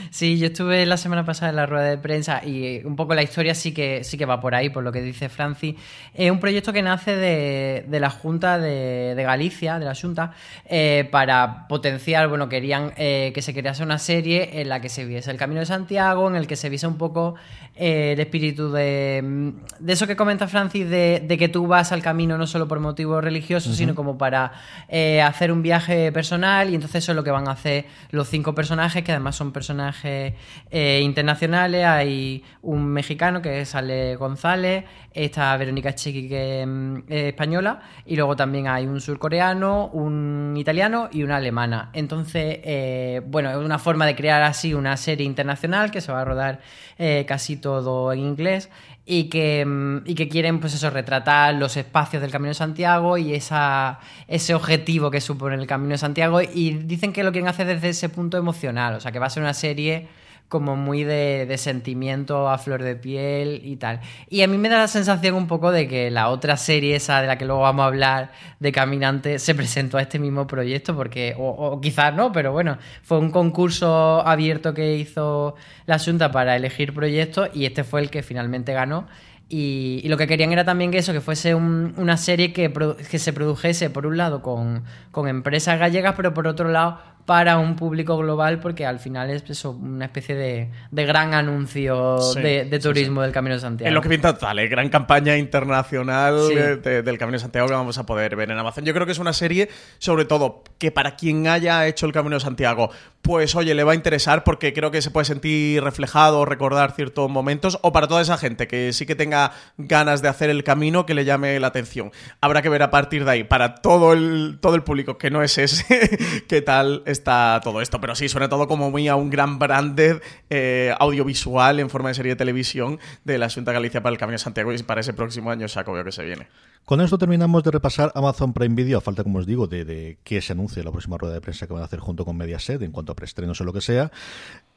Sí, yo estuve la semana pasada en la rueda de prensa y un poco la historia sí que, sí que va por ahí, por lo que dice Franci. Es un proyecto que nace de, de la Junta de, de Galicia, de la Junta, eh, para potenciar, bueno, querían eh, que se crease una serie en la que se viese el Camino de Santiago, en el que se viese un poco eh, el espíritu de, de eso que comenta Francis, de, de que tú vas al camino no solo por motivos religiosos, sino como para eh, hacer un viaje personal y entonces eso es lo que van a hacer los cinco personajes, que además son personajes eh, internacionales. Hay un mexicano que es Ale González, está Verónica Chequi que mm, es española y luego también hay un surcoreano, un italiano y una alemana. Entonces, eh, bueno, es una forma de crear así una serie internacional que se va a rodar eh, casi todo en inglés y que, mm, y que quieren, pues eso, retratar los espacios del Camino de Santiago y esa, ese objetivo que supone el Camino de Santiago. Y dicen que lo quieren hacer desde ese punto emocional, o sea, que va a ser una serie como muy de, de sentimiento a flor de piel y tal. Y a mí me da la sensación un poco de que la otra serie, esa de la que luego vamos a hablar, de Caminante, se presentó a este mismo proyecto, porque, o, o quizás no, pero bueno, fue un concurso abierto que hizo la Junta para elegir proyectos y este fue el que finalmente ganó. Y, lo que querían era también que eso, que fuese un- una serie que, que se produjese, por un lado, con, con empresas gallegas, pero por otro lado, para un público global, porque al final es eso, una especie de, de gran anuncio Sí, de, de sí, turismo del Camino de Santiago. Es lo que pinta total, ¿eh? gran campaña internacional de- del Camino de Santiago que vamos a poder ver en Amazon. Yo creo que es una serie, sobre todo, que para quien haya hecho el Camino de Santiago pues oye, le va a interesar porque creo que se puede sentir reflejado, recordar ciertos momentos, o para toda esa gente que sí que tenga ganas de hacer el camino, que le llame la atención. Habrá que ver a partir de ahí, para todo el, todo el público que no es ese, qué tal está todo esto. Pero sí, suena todo como muy a un gran branded eh, audiovisual en forma de serie de televisión de la Junta Galicia para el Camino de Santiago y para ese próximo año saco veo que se viene. Con esto terminamos de repasar Amazon Prime Video, a falta, como os digo, de, que se anuncie la próxima rueda de prensa que van a hacer junto con Mediaset en cuanto a preestrenos o lo que sea.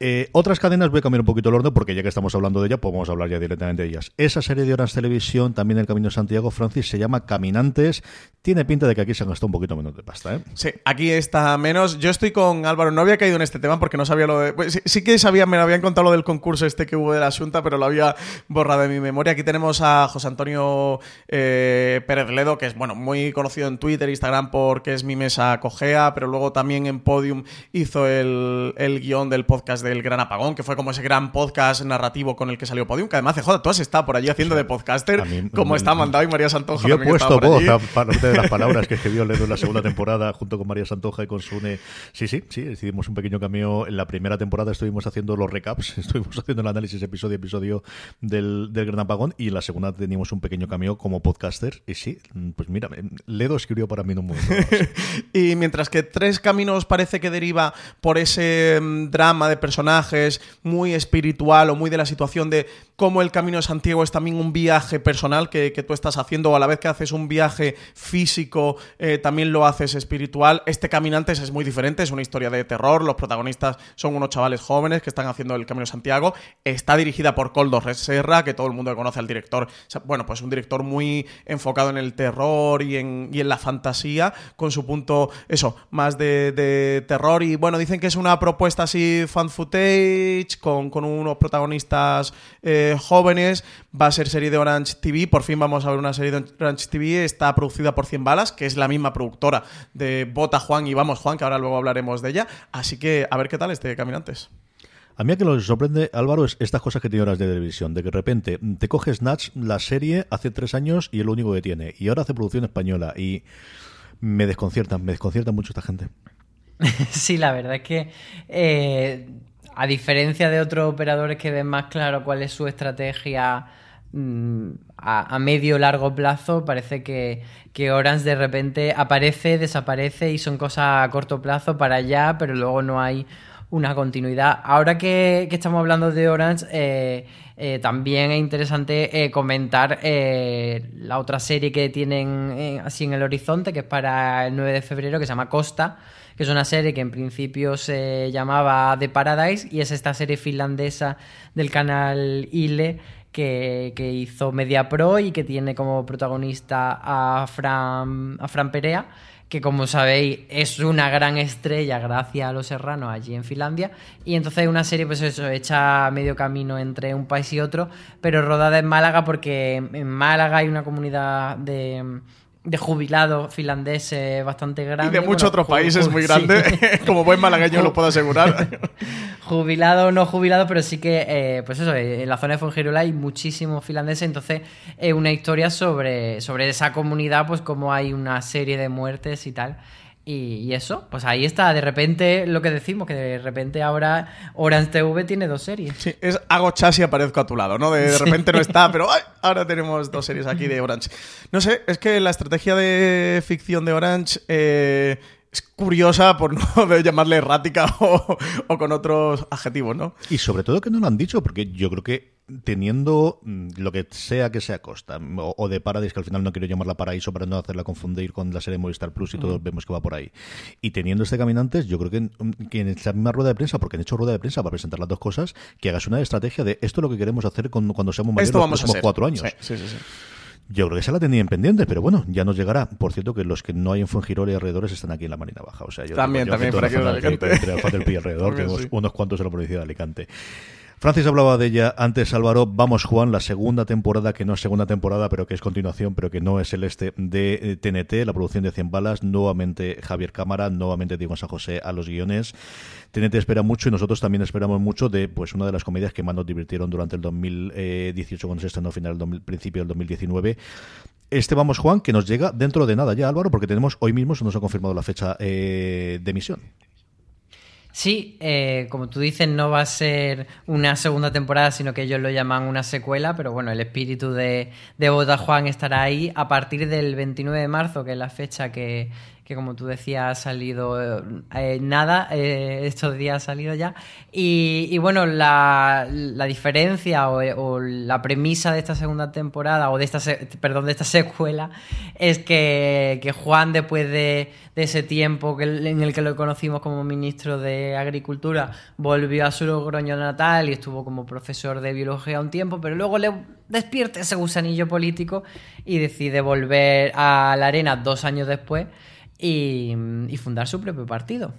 Eh, otras cadenas, voy a cambiar un poquito el orden porque ya que estamos hablando de ella, podemos hablar ya directamente de ellas. Esa serie de Orange Televisión, también el Camino de Santiago, Francis, se llama Caminantes. Tiene pinta de que aquí se han gastado un poquito menos de pasta, ¿eh? Sí, aquí está menos. Yo estoy con Álvaro, no había caído en este tema porque no sabía lo de... pues sí, que sabía, me habían contado lo del concurso este que hubo de la Junta, pero lo había borrado de mi memoria. Aquí tenemos a José Antonio eh, Pérez Ledo, que es, bueno, muy conocido en Twitter, Instagram, porque es mi mesa cojea, pero luego también en Podium hizo el, el guion del podcast del Gran Apagón, que fue como ese gran podcast narrativo con el que salió Podium, que además, joder, tú has estado por allí haciendo de podcaster, mí- como está mandado y María Santoja Yo he puesto voz a parte de las palabras que escribió Ledo en la segunda temporada junto con María Santoja y con Sune. Sí, sí, sí, hicimos un pequeño cameo. En la primera temporada estuvimos haciendo los recaps, estuvimos haciendo el análisis episodio a episodio del, del Gran Apagón y en la segunda teníamos un pequeño cameo como podcaster. Y sí, pues mira, Ledo escribió para mí en un momento. Y mientras que Tres Caminos parece que deriva por ese mm, drama de personajes muy espiritual o muy de la situación de cómo el Camino de Santiago es también un viaje personal que, tú estás haciendo o a la vez que haces un viaje físico eh, también lo haces espiritual. Este Caminantes es muy diferente, es una historia de terror, los protagonistas son unos chavales jóvenes que están haciendo el Camino de Santiago. Está dirigida por Coldo Serra, que todo el mundo conoce al director. Bueno, pues un director muy enfocado en el terror y en, y en la fantasía, con su punto, eso, más de, de terror. Y bueno, dicen que es una propuesta así fan footage, con, con unos protagonistas eh, jóvenes. Va a ser serie de Orange TV. Por fin vamos a ver una serie de Orange TV. Está producida por 100 Balas, que es la misma productora de Bota Juan y Vamos Juan, que ahora luego hablaremos de ella. Así que a ver qué tal este Caminantes. A mí a que lo que sorprende, Álvaro, es estas cosas que tiene horas de televisión, de que de repente te coge Snatch, la serie, hace tres años y es lo único que tiene, y ahora hace producción española, y me desconciertan, me desconcierta mucho esta gente. Sí, la verdad es que eh, a diferencia de otros operadores que ven más claro cuál es su estrategia mm, a, a medio largo plazo, parece que, que Orange de repente aparece, desaparece y son cosas a corto plazo para allá, pero luego no hay una continuidad. Ahora que, estamos hablando de Orange, eh, eh, también es interesante eh, comentar la otra serie que tienen así en el horizonte, que es para el 9 de febrero, que se llama Costa, que es una serie que en principio se llamaba The Paradise y es esta serie finlandesa del canal Ile que, que hizo Media Pro y que tiene como protagonista a Fran, a Fran Perea que como sabéis es una gran estrella gracias a Los Serranos allí en Finlandia. Y entonces una serie pues eso hecha medio camino entre un país y otro pero rodada en Málaga porque en Málaga hay una comunidad de, de jubilados finlandeses bastante Y grande de muchos Bueno, otros países muy sí. grande, como buen malagueño lo puedo asegurar. jubilado o no jubilado, pero sí que, eh, pues eso, eh, en la zona de Fuengirola hay muchísimos finlandeses, entonces es una historia sobre, sobre esa comunidad, pues como hay una serie de muertes y tal. Y, y eso, pues ahí está, de repente lo que decimos, que de repente ahora Orange TV tiene dos series. Sí, es hago chas y aparezco a tu lado, ¿no? De, de repente no está, pero ¡ay! ahora tenemos dos series aquí de Orange. No sé, es que la estrategia de ficción de Orange eh, es curiosa por no de llamarle errática o, o con otros adjetivos, ¿no? Y sobre todo que no lo han dicho, porque yo creo que teniendo mm, lo que sea que sea Costa, mm, o, o de Paradise, que al final no quiero llamarla Paraíso para no hacerla confundir con la serie Movistar Plus y todos vemos que va por ahí. Y teniendo este Caminantes, yo creo que, mm, que en esta misma rueda de prensa, porque han hecho rueda de prensa para presentar las dos cosas, que hagas una estrategia de esto es lo que queremos hacer con- cuando seamos mayores los próximos cuatro años. Sí, sí, sí, sí. Yo creo que se la tenían pendiente, pero bueno, ya nos llegará. Por cierto, que los que no hay en Fuengirola y alrededores están aquí en la Marina Baja. O sea, yo También, yo también, en zona Alicante. entre Alfaz del Pi alrededor, tenemos sí. unos cuantos en la provincia de Alicante. Francis hablaba de ella antes, Álvaro. Vamos, Juan, la segunda temporada, que no es segunda temporada, pero que es continuación, pero que no es el este de eh, TNT, la producción de 100 balas. Nuevamente Javier Cámara, nuevamente Diego San José a los guiones. TNT espera mucho y nosotros también esperamos mucho de pues una de las comedias que más nos divirtieron durante el 2018 cuando se estrenó final del 2000, principio del 2019. Este vamos, Juan, que nos llega dentro de nada ya, Álvaro, porque tenemos hoy mismo se nos ha confirmado la fecha eh, de emisión. Sí, eh, como tú dices, no va a ser una segunda temporada, sino que ellos lo llaman una secuela, pero bueno, el espíritu de, de Bota Juan estará ahí a partir del 29 de marzo, que es la fecha que, que como tú decías ha salido eh, nada, eh, estos días ha salido ya. Y, bueno, la, la diferencia o, la premisa de esta segunda temporada, o de esta, perdón, de esta secuela, es que, que Juan, después de, de ese tiempo que, en el que lo conocimos como ministro de Agricultura, volvió a su Logroño natal y estuvo como profesor de biología un tiempo, pero luego le despierta ese gusanillo político y decide volver a la arena dos años después y, y fundar su propio partido.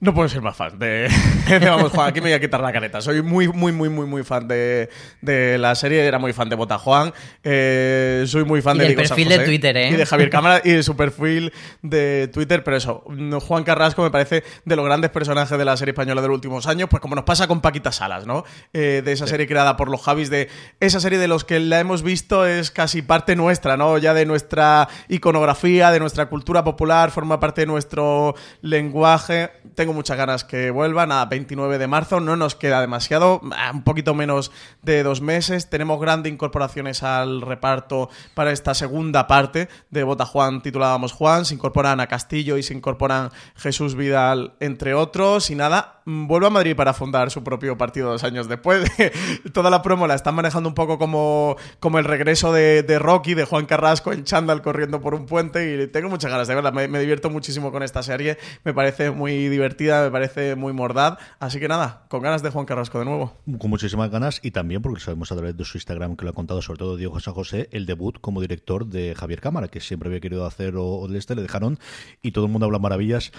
No puedo ser más fan de, de Vamos Juan. Aquí me voy a quitar la careta. Soy muy, muy, muy, muy, muy fan de, de la serie. Era muy fan de Bota Juan. Eh, soy muy fan Y de del San perfil de. Twitter, ¿eh? Y de Javier Cámara y de su perfil de Twitter. Pero eso, Juan Carrasco me parece de los grandes personajes de la serie española de los últimos años. Pues como nos pasa con Paquita Salas, ¿no? Eh, de esa serie creada por los Javis. De esa serie de los que la hemos visto es casi parte nuestra, ¿no? Ya de nuestra iconografía, de nuestra cultura popular. Forma parte de nuestro lenguaje. Tengo muchas ganas que vuelva. Nada, 29 de marzo. No nos queda demasiado. ah, Un poquito menos de dos meses. Tenemos grandes incorporaciones al reparto para esta segunda parte de Bota Juan titulada Vamos Juan. Se incorporan a Castillo y se incorporan Jesús Vidal, entre otros. Y nada, vuelve a Madrid para fundar su propio partido dos años después. Toda la promo la están manejando un poco como, como el regreso de, de Rocky, de Juan Carrasco en chándal corriendo por un puente. Y tengo muchas ganas de verla. Me, me divierto muchísimo con esta serie. Me parece muy divertida, me parece muy mordaz. Así que nada, con ganas de Juan Carrasco de nuevo. Con muchísimas ganas y también porque sabemos a través de su Instagram que lo ha contado sobre todo Diego San José, el debut como director de Javier Cámara, que siempre había querido hacer o, o de este, le dejaron y todo el mundo habla maravillas.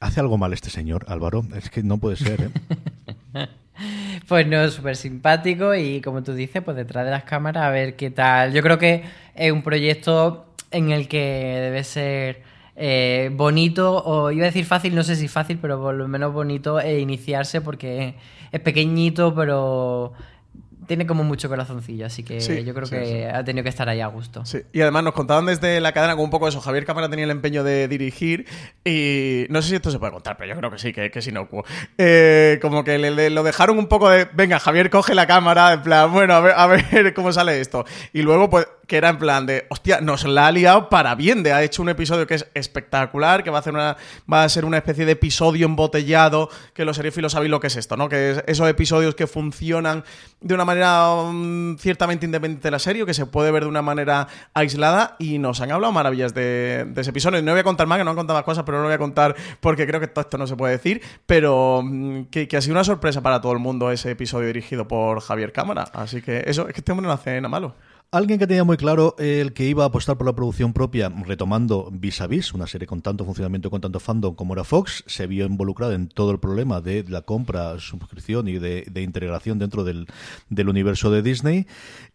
Hace algo mal este señor, Álvaro. Es que no puede ser, ¿eh? Pues no, súper simpático y como tú dices, pues detrás de las cámaras a ver qué tal. Yo creo que es un proyecto en el que debe ser eh, bonito, o iba a decir fácil, no sé si fácil, pero por lo menos bonito eh, iniciarse porque es pequeñito, pero tiene como mucho corazoncillo, así que Sí, yo creo sí, que sí. ha tenido que estar ahí a gusto. Sí, y además nos contaban desde la cadena como un poco eso. Javier Cámara tenía el empeño de dirigir y no sé si esto se puede contar, pero yo creo que sí, que, que es inocuo. Eh, como que le, le- lo dejaron un poco de, venga, Javier coge la cámara, en plan, bueno, a ver, a ver cómo sale esto. Y luego, pues, que era en plan de, hostia, nos la ha liado para bien, de ha hecho un episodio que es espectacular, que va a, hacer una, va a ser una especie de episodio embotellado, que los seriéfilos sabéis lo que es esto, ¿no? Que es esos episodios que funcionan de una manera mm, ciertamente independiente de la serie, que se puede ver de una manera aislada, y nos han hablado maravillas de, de ese episodio. No voy a contar más, que no han contado más cosas, pero no lo voy a contar porque creo que todo esto no se puede decir, pero mm, que, que ha sido una sorpresa para todo el mundo ese episodio dirigido por Javier Cámara. Así que eso, es que este hombre no hace nada malo. Alguien que tenía muy claro el que iba a apostar por la producción propia, retomando Vis a Vis, una serie con tanto funcionamiento, con tanto fandom como era Fox, se vio involucrado en todo el problema de la compra, suscripción y de, integración dentro del, universo de Disney.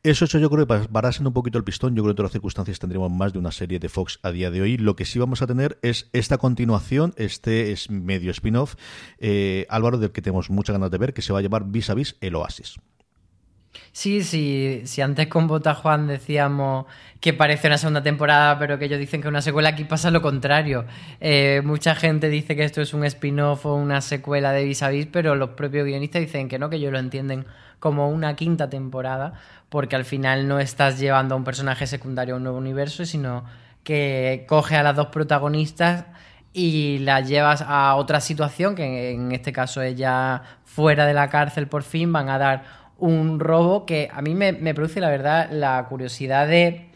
Eso hecho yo creo que siendo un poquito el pistón. Yo creo que en todas las circunstancias tendremos más de una serie de Fox a día de hoy. Lo que sí vamos a tener es esta continuación, este es medio spin-off, eh, Álvaro, del que tenemos muchas ganas de ver, que se va a llamar Vis a Vis el Oasis. Sí, sí, si antes con Bota Juan decíamos que parece una segunda temporada, pero que ellos dicen que es una secuela, aquí pasa lo contrario. Eh, mucha gente dice que esto es un spin-off o una secuela de Vis a Vis, pero los propios guionistas dicen que no, que ellos lo entienden como una quinta temporada, porque al final no estás llevando a un personaje secundario a un nuevo universo, sino que coge a las dos protagonistas y las llevas a otra situación, que en este caso es fuera de la cárcel por fin, van a dar un robo que a mí me, produce, la verdad, la curiosidad de,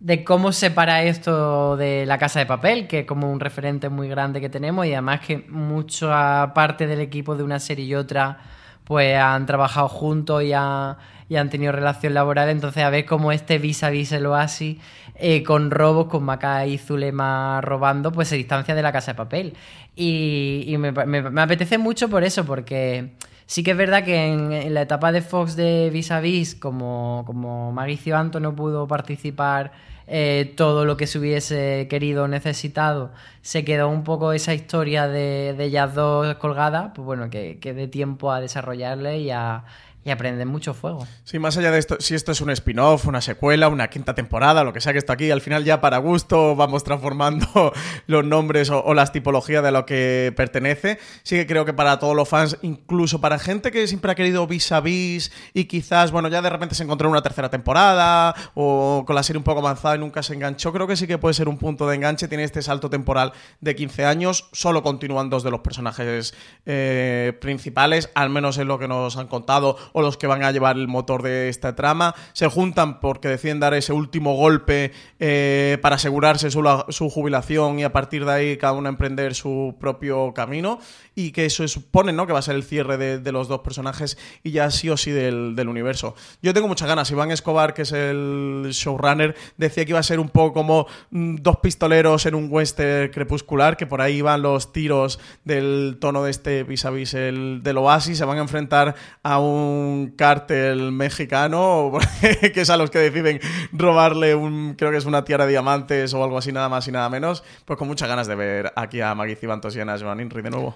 de cómo separa esto de la casa de papel, que es como un referente muy grande que tenemos y además que mucha parte del equipo de una serie y otra pues han trabajado juntos y, y han tenido relación laboral, entonces a ver cómo este vis a vis el oasis eh, con robos, con Maca y Zulema robando, pues se distancia de la casa de papel. Y, me- me apetece mucho por eso, porque sí que es verdad que en, la etapa de Fox de Vis a Vis, como, como Mauricio Anto no pudo participar eh, todo lo que se hubiese querido o necesitado, se quedó un poco esa historia de, de ellas dos colgadas, pues bueno, que, que dé tiempo a desarrollarle y a, y aprenden mucho fuego. Sí, más allá de esto, si esto es un spin-off, una secuela, una quinta temporada, lo que sea que esto aquí, al final ya para gusto vamos transformando los nombres o, o las tipologías de lo que pertenece. Sí que creo que para todos los fans, incluso para gente que siempre ha querido vis a vis y quizás, bueno, ya de repente se encontró en una tercera temporada o con la serie un poco avanzada y nunca se enganchó, creo que sí que puede ser un punto de enganche. Tiene este salto temporal de 15 años, solo continúan dos de los personajes eh, principales, al menos es lo que nos han contado o los que van a llevar el motor de esta trama. Se juntan porque deciden dar ese último golpe eh, para asegurarse su, su jubilación y a partir de ahí cada uno emprender su propio camino. Y que eso supone ¿no? que va a ser el cierre de, de los dos personajes y ya sí o sí del, del universo. Yo tengo muchas ganas. Iván Escobar, que es el showrunner, decía que iba a ser un poco como mm, dos pistoleros en un western crepuscular, que por ahí van los tiros del tono de este vis a vis el, del Oasis, se van a enfrentar a un cártel mexicano, que es a los que deciden robarle un, creo que es una tiara de diamantes o algo así, nada más y nada menos. Pues con muchas ganas de ver aquí a Maggie Cibantos y a Joan Inri de nuevo.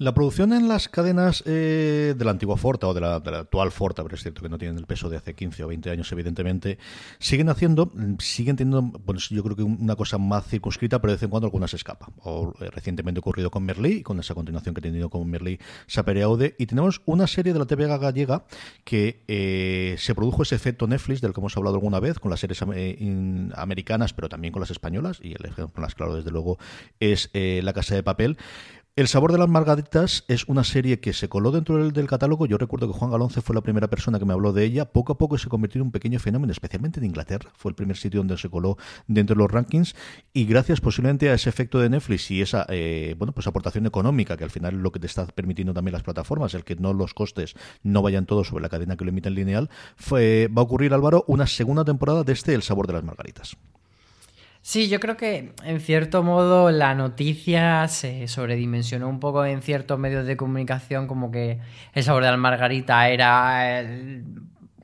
La producción en las cadenas eh, de la antigua Forta o de la, actual Forta, pero es cierto que no tienen el peso de hace 15 o 20 años, evidentemente, siguen haciendo, siguen teniendo, bueno, yo creo que una cosa más circunscrita, pero de vez en cuando alguna se escapa. O eh, recientemente ocurrido con Merlí, con esa continuación que ha tenido con Merlí Sapereaude, y tenemos una serie de la TV gallega que eh, se produjo ese efecto Netflix del que hemos hablado alguna vez, con las series eh, americanas, pero también con las españolas, y el ejemplo más claro, desde luego, es eh, La Casa de Papel. El sabor de las margaritas es una serie que se coló dentro del, catálogo. Yo recuerdo que Juan Galonce fue la primera persona que me habló de ella. Poco a poco se convirtió en un pequeño fenómeno, especialmente en Inglaterra. Fue el primer sitio donde se coló dentro de los rankings. Y gracias posiblemente a ese efecto de Netflix y esa eh, bueno pues aportación económica, que al final es lo que te está permitiendo también las plataformas, el que no los costes no vayan todos sobre la cadena que lo emite en lineal, va a ocurrir, Álvaro, una segunda temporada de este El sabor de las margaritas. Sí, yo creo que en cierto modo la noticia se sobredimensionó un poco en ciertos medios de comunicación, como que el sabor de la margarita era. el-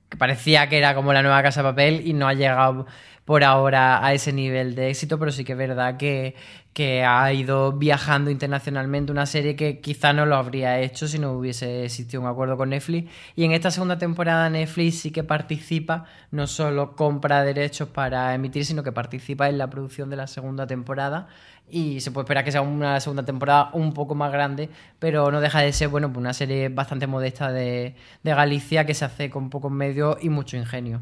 que parecía que era como la nueva casa de papel y no ha llegado por ahora a ese nivel de éxito, pero sí que es verdad que, que ha ido viajando internacionalmente una serie que quizá no lo habría hecho si no hubiese existido un acuerdo con Netflix. Y en esta segunda temporada Netflix sí que participa, no solo compra derechos para emitir, sino que participa en la producción de la segunda temporada. Y se puede esperar que sea una segunda temporada un poco más grande, pero no deja de ser, bueno, pues una serie bastante modesta de, de Galicia que se hace con pocos medios y mucho ingenio.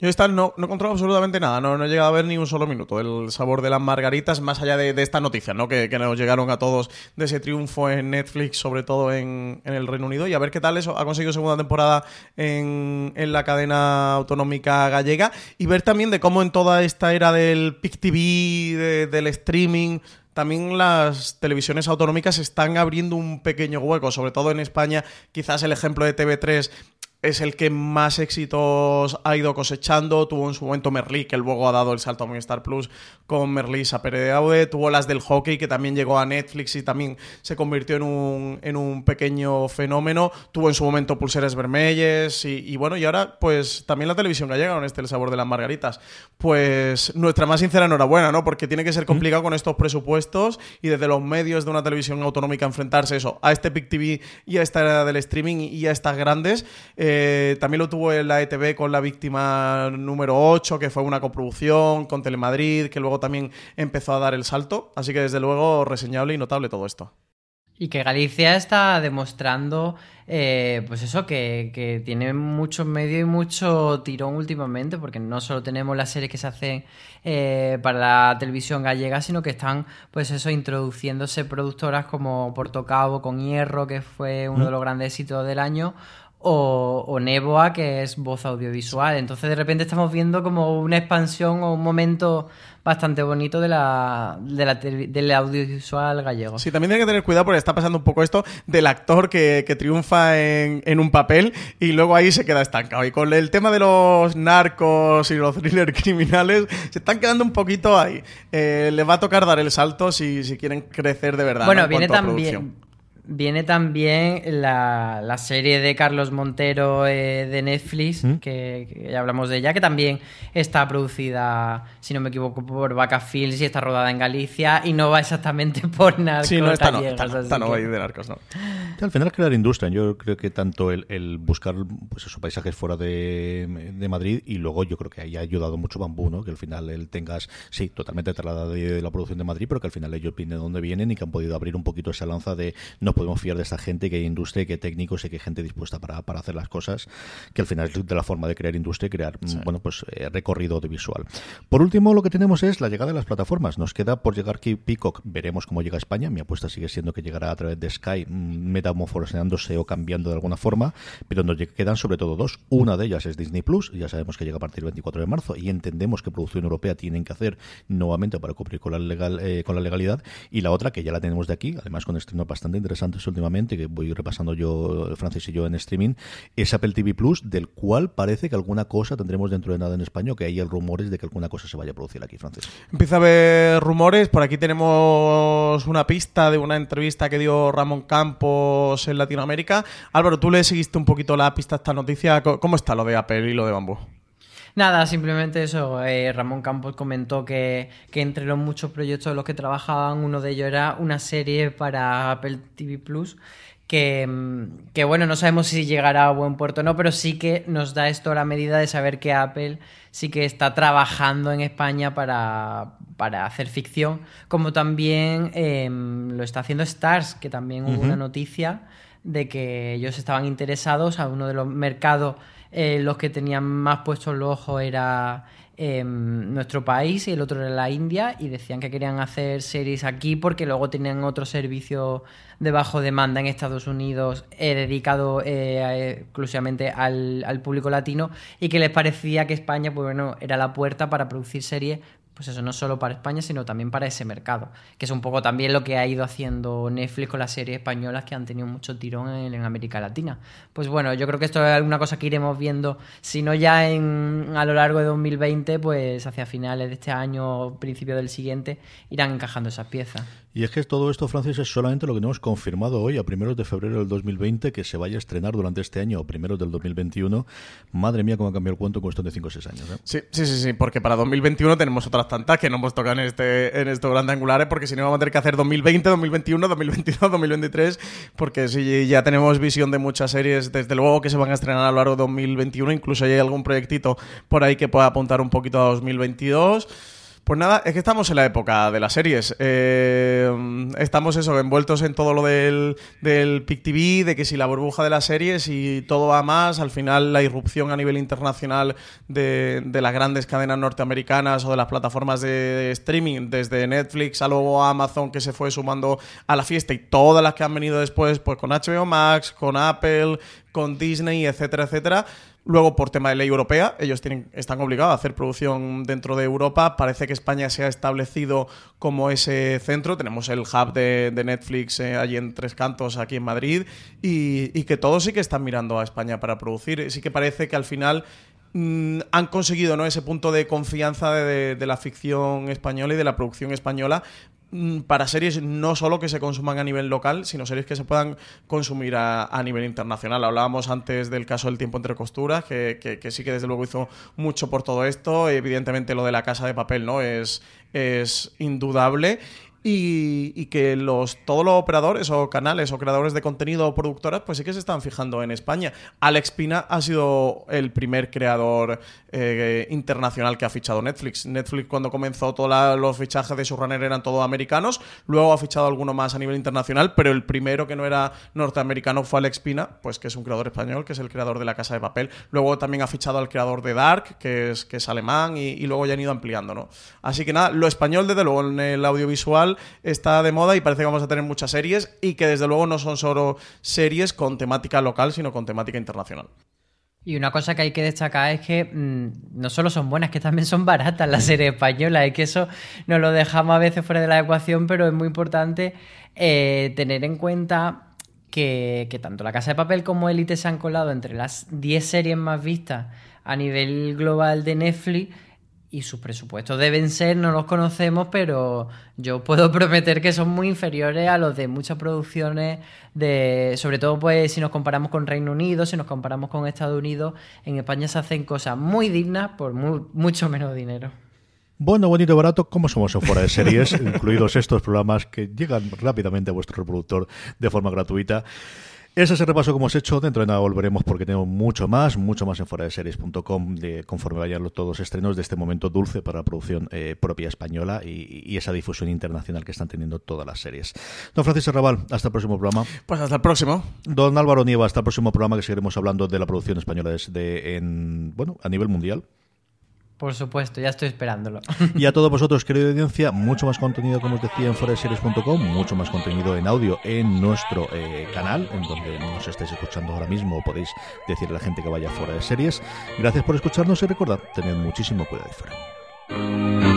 Yo esta no, no he encontrado absolutamente nada, no, no he llegado a ver ni un solo minuto el sabor de las margaritas, más allá de, de esta noticia, ¿no? Que, que nos llegaron a todos de ese triunfo en Netflix, sobre todo en, en el Reino Unido, y a ver qué tal eso ha conseguido segunda temporada en, en la cadena autonómica gallega, y ver también de cómo en toda esta era del PIC TV, de- del streaming, también las televisiones autonómicas están abriendo un pequeño hueco, sobre todo en España. Quizás el ejemplo de TV3 es el que más éxitos ha ido cosechando. Tuvo en su momento Merlí, que luego ha dado el salto a Movistar Plus con Merlí Sapere de Aude. Tuvo las del hockey, que también llegó a Netflix y también se convirtió en un, en un pequeño fenómeno. Tuvo en su momento Pulseres Vermelles y, y bueno, y ahora pues también la televisión gallega con este El Sabor de las Margaritas. Pues nuestra más sincera enhorabuena, ¿no? Porque tiene que ser complicado con estos presupuestos y desde los medios de una televisión autonómica enfrentarse eso a este PIC TV y a esta era del streaming y a estas grandes. Eh, también lo tuvo en la ETV con La Víctima número 8, que fue una coproducción con Telemadrid, que luego también empezó a dar el salto. Así que desde luego reseñable y notable todo esto. Y que Galicia está demostrando, eh, pues eso, que, que tiene muchos medios y mucho tirón últimamente, porque no solo tenemos las series que se hacen eh, para la televisión gallega, sino que están, pues eso, introduciéndose productoras como Portocabo con Hierro, que fue uno de los grandes éxitos del año, o, o Neboa, que es voz audiovisual. Entonces de repente estamos viendo como una expansión o un momento bastante bonito de la, de la tele- del audiovisual gallego. Sí, también tiene que tener cuidado porque está pasando un poco esto del actor que, que triunfa en, en un papel y luego ahí se queda estancado. Y con el tema de los narcos y los thrillers criminales, se están quedando un poquito ahí. Eh, les va a tocar dar el salto si, si quieren crecer de verdad. Bueno, ¿no? en viene también. Viene también la, la serie de Carlos Montero eh, de Netflix, ¿Mm? que, que ya hablamos de ella, que también está producida, si no me equivoco, por Vaca Films y está rodada en Galicia y no va exactamente por narcos Sí, no, esta no, esta no, esta no que- va a ir de narcos, no. Sí, Al final crear industria, yo creo que tanto el, el buscar pues esos paisajes fuera de, de Madrid y luego yo creo que ahí ha ayudado mucho Bambú, ¿no? Que al final el tengas, sí, totalmente trasladado de, de la producción de Madrid, pero que al final ellos vienen de donde vienen y que han podido abrir un poquito esa lanza de no podemos fiar de esta gente, que hay industria, que hay técnicos y que hay gente dispuesta para, para hacer las cosas, que al final es de la forma de crear industria y crear, mm, bueno, pues eh, recorrido audiovisual. Por último, lo que tenemos es la llegada de las plataformas. Nos queda por llegar que Peacock, veremos cómo llega a España. Mi apuesta sigue siendo que llegará a través de Sky, mm, metamorfoseándose o cambiando de alguna forma, pero nos quedan sobre todo dos. Una de ellas es Disney Plus, ya sabemos que llega a partir del 24 de marzo y entendemos que producción europea tienen que hacer nuevamente para cumplir con la, legal, eh, con la legalidad. Y la otra, que ya la tenemos de aquí, además con estrenos bastante interesantes últimamente, que voy repasando yo, Francis y yo en streaming, es Apple TV Plus, del cual parece que alguna cosa tendremos dentro de nada en España, o que hay rumores de que alguna cosa se vaya a producir aquí, Francis. Empieza a haber rumores. Por aquí tenemos una pista de una entrevista que dio Ramón Campos en Latinoamérica. Álvaro, tú le seguiste un poquito la pista a esta noticia. ¿Cómo está lo de Apple y lo de Bambú? Nada, simplemente eso. eh, Ramón Campos comentó que, que entre los muchos proyectos en los que trabajaban, uno de ellos era una serie para Apple TV Plus. Que, mm, que bueno, no sabemos si llegará a buen puerto o no, pero sí que nos da esto la medida de saber que Apple sí que está trabajando en España para, para hacer ficción, como también em, lo está haciendo Stars, que también hubo una noticia de que ellos estaban interesados. A uno de los mercados eh, los que tenían más puestos los ojos era em, nuestro país y el otro era la India y decían que querían hacer series aquí porque luego tenían otro servicio de bajo demanda en Estados Unidos eh, dedicado eh, exclusivamente al, al público latino y que les parecía que España pues bueno era la puerta para producir series pues eso, no solo para España, sino también para ese mercado, que es un poco también lo que ha ido haciendo Netflix con las series españolas que han tenido mucho tirón en, América Latina. Pues bueno, yo creo que esto es alguna cosa que iremos viendo, si no ya en, a lo largo de 2020, pues hacia finales de este año, principio del siguiente, irán encajando esas piezas. Y es que todo esto, Francis, es solamente lo que tenemos confirmado hoy, a primeros de febrero del 2020, que se vaya a estrenar durante este año o primeros del 2021. Madre mía, cómo ha cambiado el cuento en cuestión de 5 o 6 años. ¿eh? Sí, sí, sí, sí, porque para 2021 tenemos otras tantas que no hemos tocado en, este, en estos grandes angulares, porque si no vamos a tener que hacer 2020, 2021, 2022, 2023, porque si ya tenemos visión de muchas series, desde luego que se van a estrenar a lo largo de 2021, incluso hay algún proyectito por ahí que pueda apuntar un poquito a 2022. Pues nada, es que estamos en la época de las series. Eh, estamos eso, envueltos en todo lo del, del PIC TV, de que si la burbuja de las series y todo va más, al final la irrupción a nivel internacional de, de las grandes cadenas norteamericanas o de las plataformas de, streaming, desde Netflix a luego Amazon que se fue sumando a la fiesta y todas las que han venido después, pues con HBO Max, con Apple, con Disney, etcétera, etcétera. Luego, por tema de ley europea, ellos tienen, están obligados a hacer producción dentro de Europa. Parece que España se ha establecido como ese centro. Tenemos el hub de, Netflix eh, allí en Tres Cantos, aquí en Madrid, y, que todos sí que están mirando a España para producir. Sí que parece que al final mm, han conseguido ¿no? ese punto de confianza de, la ficción española y de la producción española para series no solo que se consuman a nivel local, sino series que se puedan consumir a, a nivel internacional. Hablábamos antes del caso del tiempo entre costuras, que, que- que sí que desde luego hizo mucho por todo esto. Evidentemente lo de la casa de papel no es, es indudable. Y, que los todos los operadores o canales o creadores de contenido o productoras pues sí que se están fijando en España. Alex Pina ha sido el primer creador eh, internacional que ha fichado Netflix. Netflix cuando comenzó todos los fichajes de runner eran todos americanos, luego ha fichado alguno más a nivel internacional, pero el primero que no era norteamericano fue Alex Pina, pues que es un creador español, que es el creador de La Casa de Papel. Luego también ha fichado al creador de Dark, que es, que es alemán, y, y luego ya han ido ampliando, ¿no? Así que nada, lo español desde luego en el audiovisual está de moda y parece que vamos a tener muchas series y que desde luego no son solo series con temática local, sino con temática internacional. Y una cosa que hay que destacar es que mm, no solo son buenas, que también son baratas las series españolas. Es que eso nos lo dejamos a veces fuera de la ecuación, pero es muy importante eh, tener en cuenta que, que tanto La Casa de Papel como Elite se han colado entre las 10 series más vistas a nivel global de Netflix y sus presupuestos deben ser, no los conocemos, pero yo puedo prometer que son muy inferiores a los de muchas producciones de, sobre todo pues si nos comparamos con Reino Unido, si nos comparamos con Estados Unidos, en España se hacen cosas muy dignas por mu- mucho menos dinero. Bueno, bonito y barato, como somos en fuera de series, incluidos estos programas que llegan rápidamente a vuestro reproductor de forma gratuita. Ese es el repaso que hemos hecho. Dentro de nada volveremos porque tenemos mucho más, mucho más en fuera de series.com conforme vayan los- todos los estrenos de este momento dulce para la producción eh, propia española y, y esa difusión internacional que están teniendo todas las series. Don Francisco Raval, hasta el próximo programa. Pues hasta el próximo. Don Álvaro Nieva, hasta el próximo programa que seguiremos hablando de la producción española de, en, bueno, a nivel mundial. Por supuesto, ya estoy esperándolo. Y a todos vosotros, querida audiencia, mucho más contenido, como os decía, en foreseries.com, mucho más contenido en audio en nuestro eh, canal, en donde nos estáis escuchando ahora mismo, o podéis decirle a la gente que vaya fuera de series. Gracias por escucharnos y recordad, tened muchísimo cuidado y fuera.